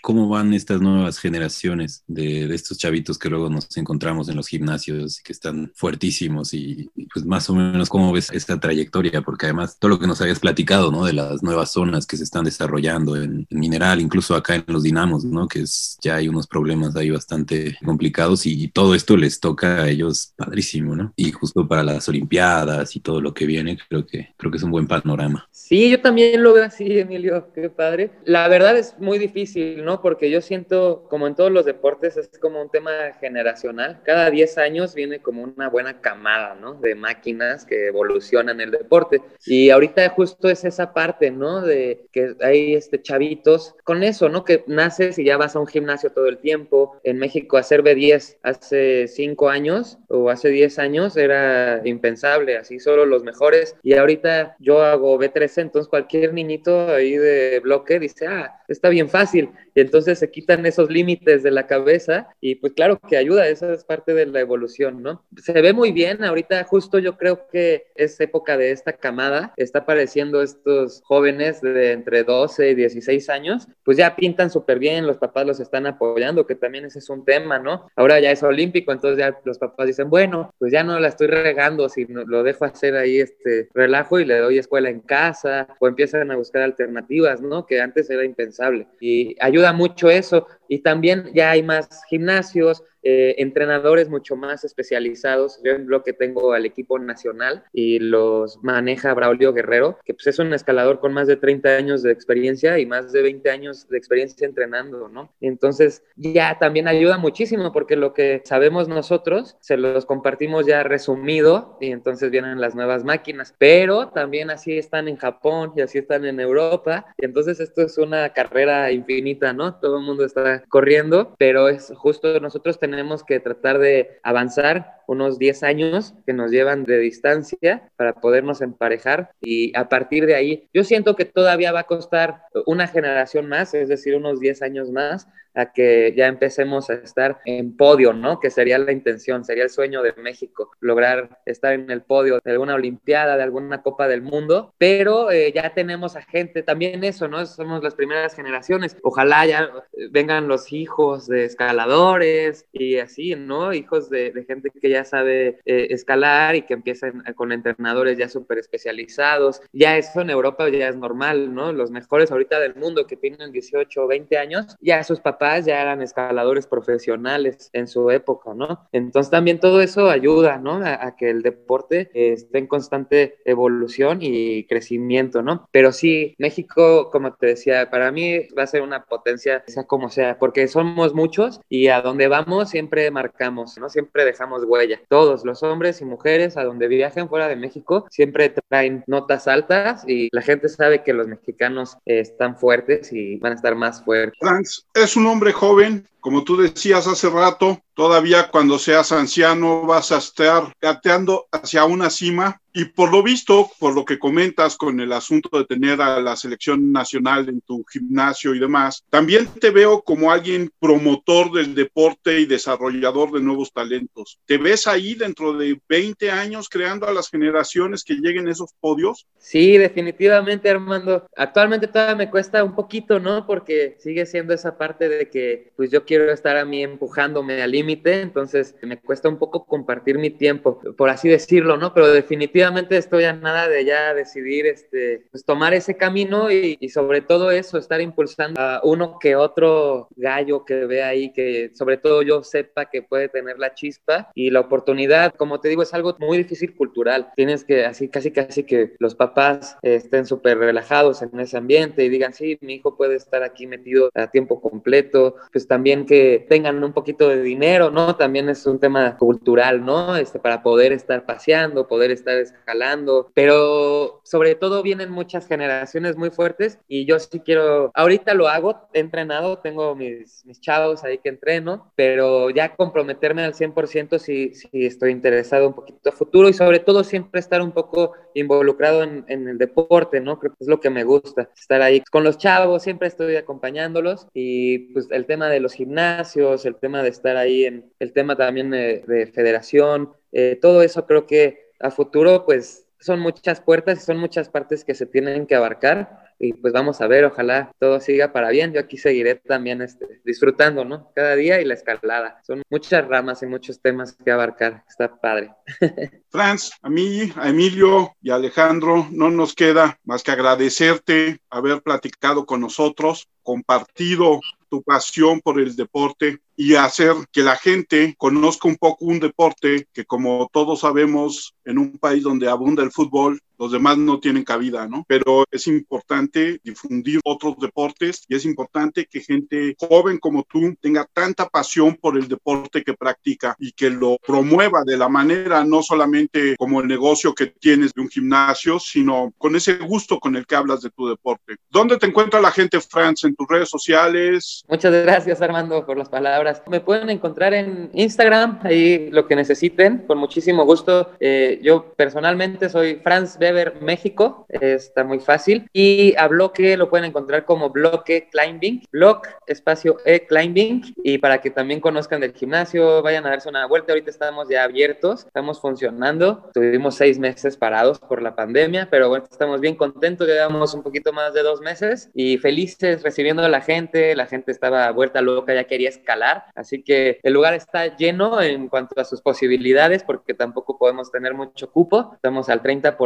cómo van estas nuevas generaciones de, estos chavitos que luego nos encontramos en los gimnasios y que están fuertísimos y, pues más o menos cómo ves esta trayectoria, porque además todo lo que nos habías platicado, ¿no? De las nuevas zonas que se están desarrollando en, mineral, incluso acá en los dinamos, ¿no? Que es, ya hay unos problemas ahí bastante complicados y, y todo esto les toca a ellos padrísimo, ¿no? Y justo para las Olimpiadas y todo lo que viene, creo que, creo que es un buen panorama. Sí, yo también lo veo así, Emilio, qué padre. La verdad es muy difícil, ¿no? Porque yo siento, como en todos los deportes, es como un tema generacional. Cada 10 años viene como una buena camada, ¿no? De máquinas que evolucionan el deporte. Y ahorita justo es esa parte, ¿no? De que hay este chavitos con eso, ¿no? Que naces y ya vas a un gimnasio todo el tiempo. En México hacer B10 hace 5 años o hace 10 años era impensable, así solo los mejores. Y ahorita yo hago B 13 entonces cualquier niñito ahí de bloque dice, ah, está bien fácil. Y entonces se quitan esos límites de la cabeza y pues claro que ayuda, esa es parte de la evolución, ¿no? Se ve muy bien, ahorita justo yo creo que es época de esta camada, está apareciendo estos jóvenes de entre 12 y 16 años, pues ya pintan súper bien, los papás los están apoyando, que también ese es un tema, ¿no? Ahora ya es olímpico, entonces ya los papás dicen, bueno, pues ya no la estoy regando, si lo dejo hacer ahí este relajo y le doy escuela en casa o empiezan a buscar alternativas, ¿no? Que antes era impensable. Y ayuda mucho eso. Y también ya hay más gimnasios, eh, entrenadores mucho más especializados. Yo en bloque tengo al equipo nacional y los maneja Braulio Guerrero, que pues es un escalador con más de 30 años de experiencia y más de 20 años de experiencia entrenando, ¿no? Entonces ya también ayuda muchísimo porque lo que sabemos nosotros se los compartimos ya resumido y entonces vienen las nuevas máquinas, pero también así están en Japón y así están en Europa y entonces esto es una carrera infinita, ¿no? Todo el mundo está corriendo, pero es justo nosotros tenemos que tratar de avanzar unos 10 años que nos llevan de distancia para podernos emparejar y a partir de ahí yo siento que todavía va a costar una generación más, es decir, unos 10 años más a que ya empecemos a estar en podio, ¿no? Que sería la intención, sería el sueño de México, lograr estar en el podio de alguna Olimpiada, de alguna Copa del Mundo, pero eh, ya tenemos a gente, también eso, ¿no? Somos las primeras generaciones, ojalá ya vengan los hijos de escaladores y así, ¿no? Hijos de, gente que ya sabe eh, escalar y que empiecen con entrenadores ya súper especializados, ya eso en Europa ya es normal, ¿no? Los mejores ahorita del mundo que tienen 18 o 20 años, ya sus papás ya eran escaladores profesionales en su época, ¿no? Entonces también todo eso ayuda, ¿no? A, que el deporte esté en constante evolución y crecimiento, ¿no? Pero sí, México, como te decía, para mí va a ser una potencia, sea como sea, porque somos muchos y a donde vamos siempre marcamos, ¿no? Siempre dejamos huella. Todos, los hombres y mujeres, a donde viajen fuera de México, siempre traen notas altas y la gente sabe que los mexicanos están fuertes y van a estar más fuertes. Franz es un hombre joven, como tú decías hace rato, todavía cuando seas anciano vas a estar gateando hacia una cima y por lo visto, por lo que comentas con el asunto de tener a la selección nacional en tu gimnasio y demás, también te veo como alguien promotor del deporte y desarrollador de nuevos talentos. ¿Te ves ahí dentro de 20 años creando a las generaciones que lleguen a esos podios? Sí, definitivamente, Armando. Actualmente todavía me cuesta un poquito, ¿no? Porque sigue siendo esa parte de que pues yo quiero estar a mí empujándome al límite, entonces me cuesta un poco compartir mi tiempo, por así decirlo, ¿no? Pero definitivamente estoy a nada de ya decidir, este, pues tomar ese camino y, sobre todo eso, estar impulsando a uno que otro gallo que vea ahí, que sobre todo yo sepa que puede tener la chispa y la oportunidad, como te digo, es algo muy difícil cultural. Tienes que, así casi casi que los papás estén súper relajados en ese ambiente y digan, sí, mi hijo puede estar aquí metido a tiempo completo, pues también que tengan un poquito de dinero, ¿no? También es un tema cultural, ¿no? Este, para poder estar paseando, poder estar escalando, pero sobre todo vienen muchas generaciones muy fuertes y yo sí quiero, ahorita lo hago, he entrenado, tengo mis, mis chavos ahí que entreno, pero ya comprometerme al 100% si, si estoy interesado un poquito a futuro y sobre todo siempre estar un poco involucrado en, en el deporte, ¿no? Creo que es lo que me gusta, estar ahí con los chavos, siempre estoy acompañándolos y pues el tema de los gimnasios el tema de estar ahí, en el tema también de, federación, eh, todo eso creo que a futuro pues son muchas puertas y son muchas partes que se tienen que abarcar y pues vamos a ver, ojalá todo siga para bien. Yo aquí seguiré también este, disfrutando, ¿no? Cada día y la escalada. Son muchas ramas y muchos temas que abarcar. Está padre. Franz, a mí, a Emilio y a Alejandro, no nos queda más que agradecerte haber platicado con nosotros, compartido tu pasión por el deporte y hacer que la gente conozca un poco un deporte que como todos sabemos en un país donde abunda el fútbol, los demás no tienen cabida, ¿no? Pero es importante difundir otros deportes y es importante que gente joven como tú tenga tanta pasión por el deporte que practica y que lo promueva de la manera no solamente como el negocio que tienes de un gimnasio, sino con ese gusto con el que hablas de tu deporte. ¿Dónde te encuentra la gente, Franz? ¿En tus redes sociales? Muchas gracias, Armando, por las palabras. Me pueden encontrar en Instagram, ahí lo que necesiten, con muchísimo gusto. Eh, yo personalmente soy Franz B México, está muy fácil. Y a Bloque lo pueden encontrar como Bloque Climbing, Block espacio E Climbing. Y para que también conozcan del gimnasio, vayan a darse una vuelta. Ahorita estamos ya abiertos, estamos funcionando. Tuvimos seis meses parados por la pandemia, pero bueno, estamos bien contentos. Llevamos un poquito más de dos meses y felices recibiendo a la gente. La gente estaba vuelta loca, ya quería escalar. Así que el lugar está lleno en cuanto a sus posibilidades, porque tampoco podemos tener mucho cupo. Estamos al 30%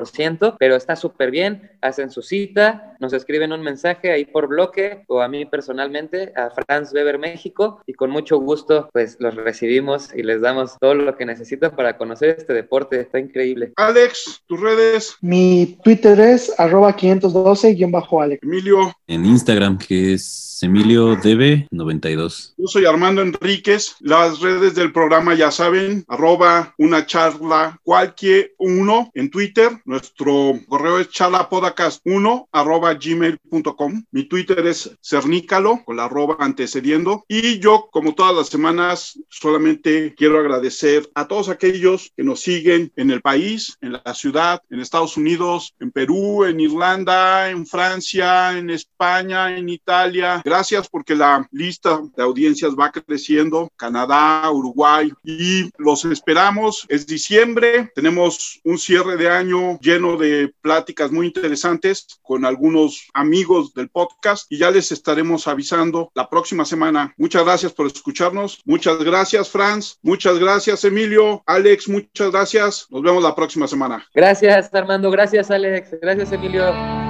pero está súper bien. Hacen su cita, nos escriben un mensaje ahí por bloque o a mí personalmente, a Franz Weber México, y con mucho gusto, pues los recibimos y les damos todo lo que necesitan para conocer este deporte. Está increíble. Alex, tus redes. Mi Twitter es arroba 512-Alex. Emilio. En Instagram, que es Emilio DB92. Yo soy Armando Enríquez. Las redes del programa ya saben, arroba una charla cualquier uno en Twitter. Nuestro nuestro correo es charlapodcast1 arroba gmail.com. Mi Twitter es cernícalo con la arroba antecediendo. Y yo, como todas las semanas, solamente quiero agradecer a todos aquellos que nos siguen en el país, en la ciudad, en Estados Unidos, en Perú, en Irlanda, en Francia, en España España, en Italia. Gracias porque la lista de audiencias va creciendo. Canadá, Uruguay y los esperamos. Es diciembre. Tenemos un cierre de año lleno de pláticas muy interesantes con algunos amigos del podcast y ya les estaremos avisando la próxima semana. Muchas gracias por escucharnos. Muchas gracias, Franz. Muchas gracias, Emilio. Alex, muchas gracias. Nos vemos la próxima semana. Gracias, Armando. Gracias, Alex. Gracias, Emilio.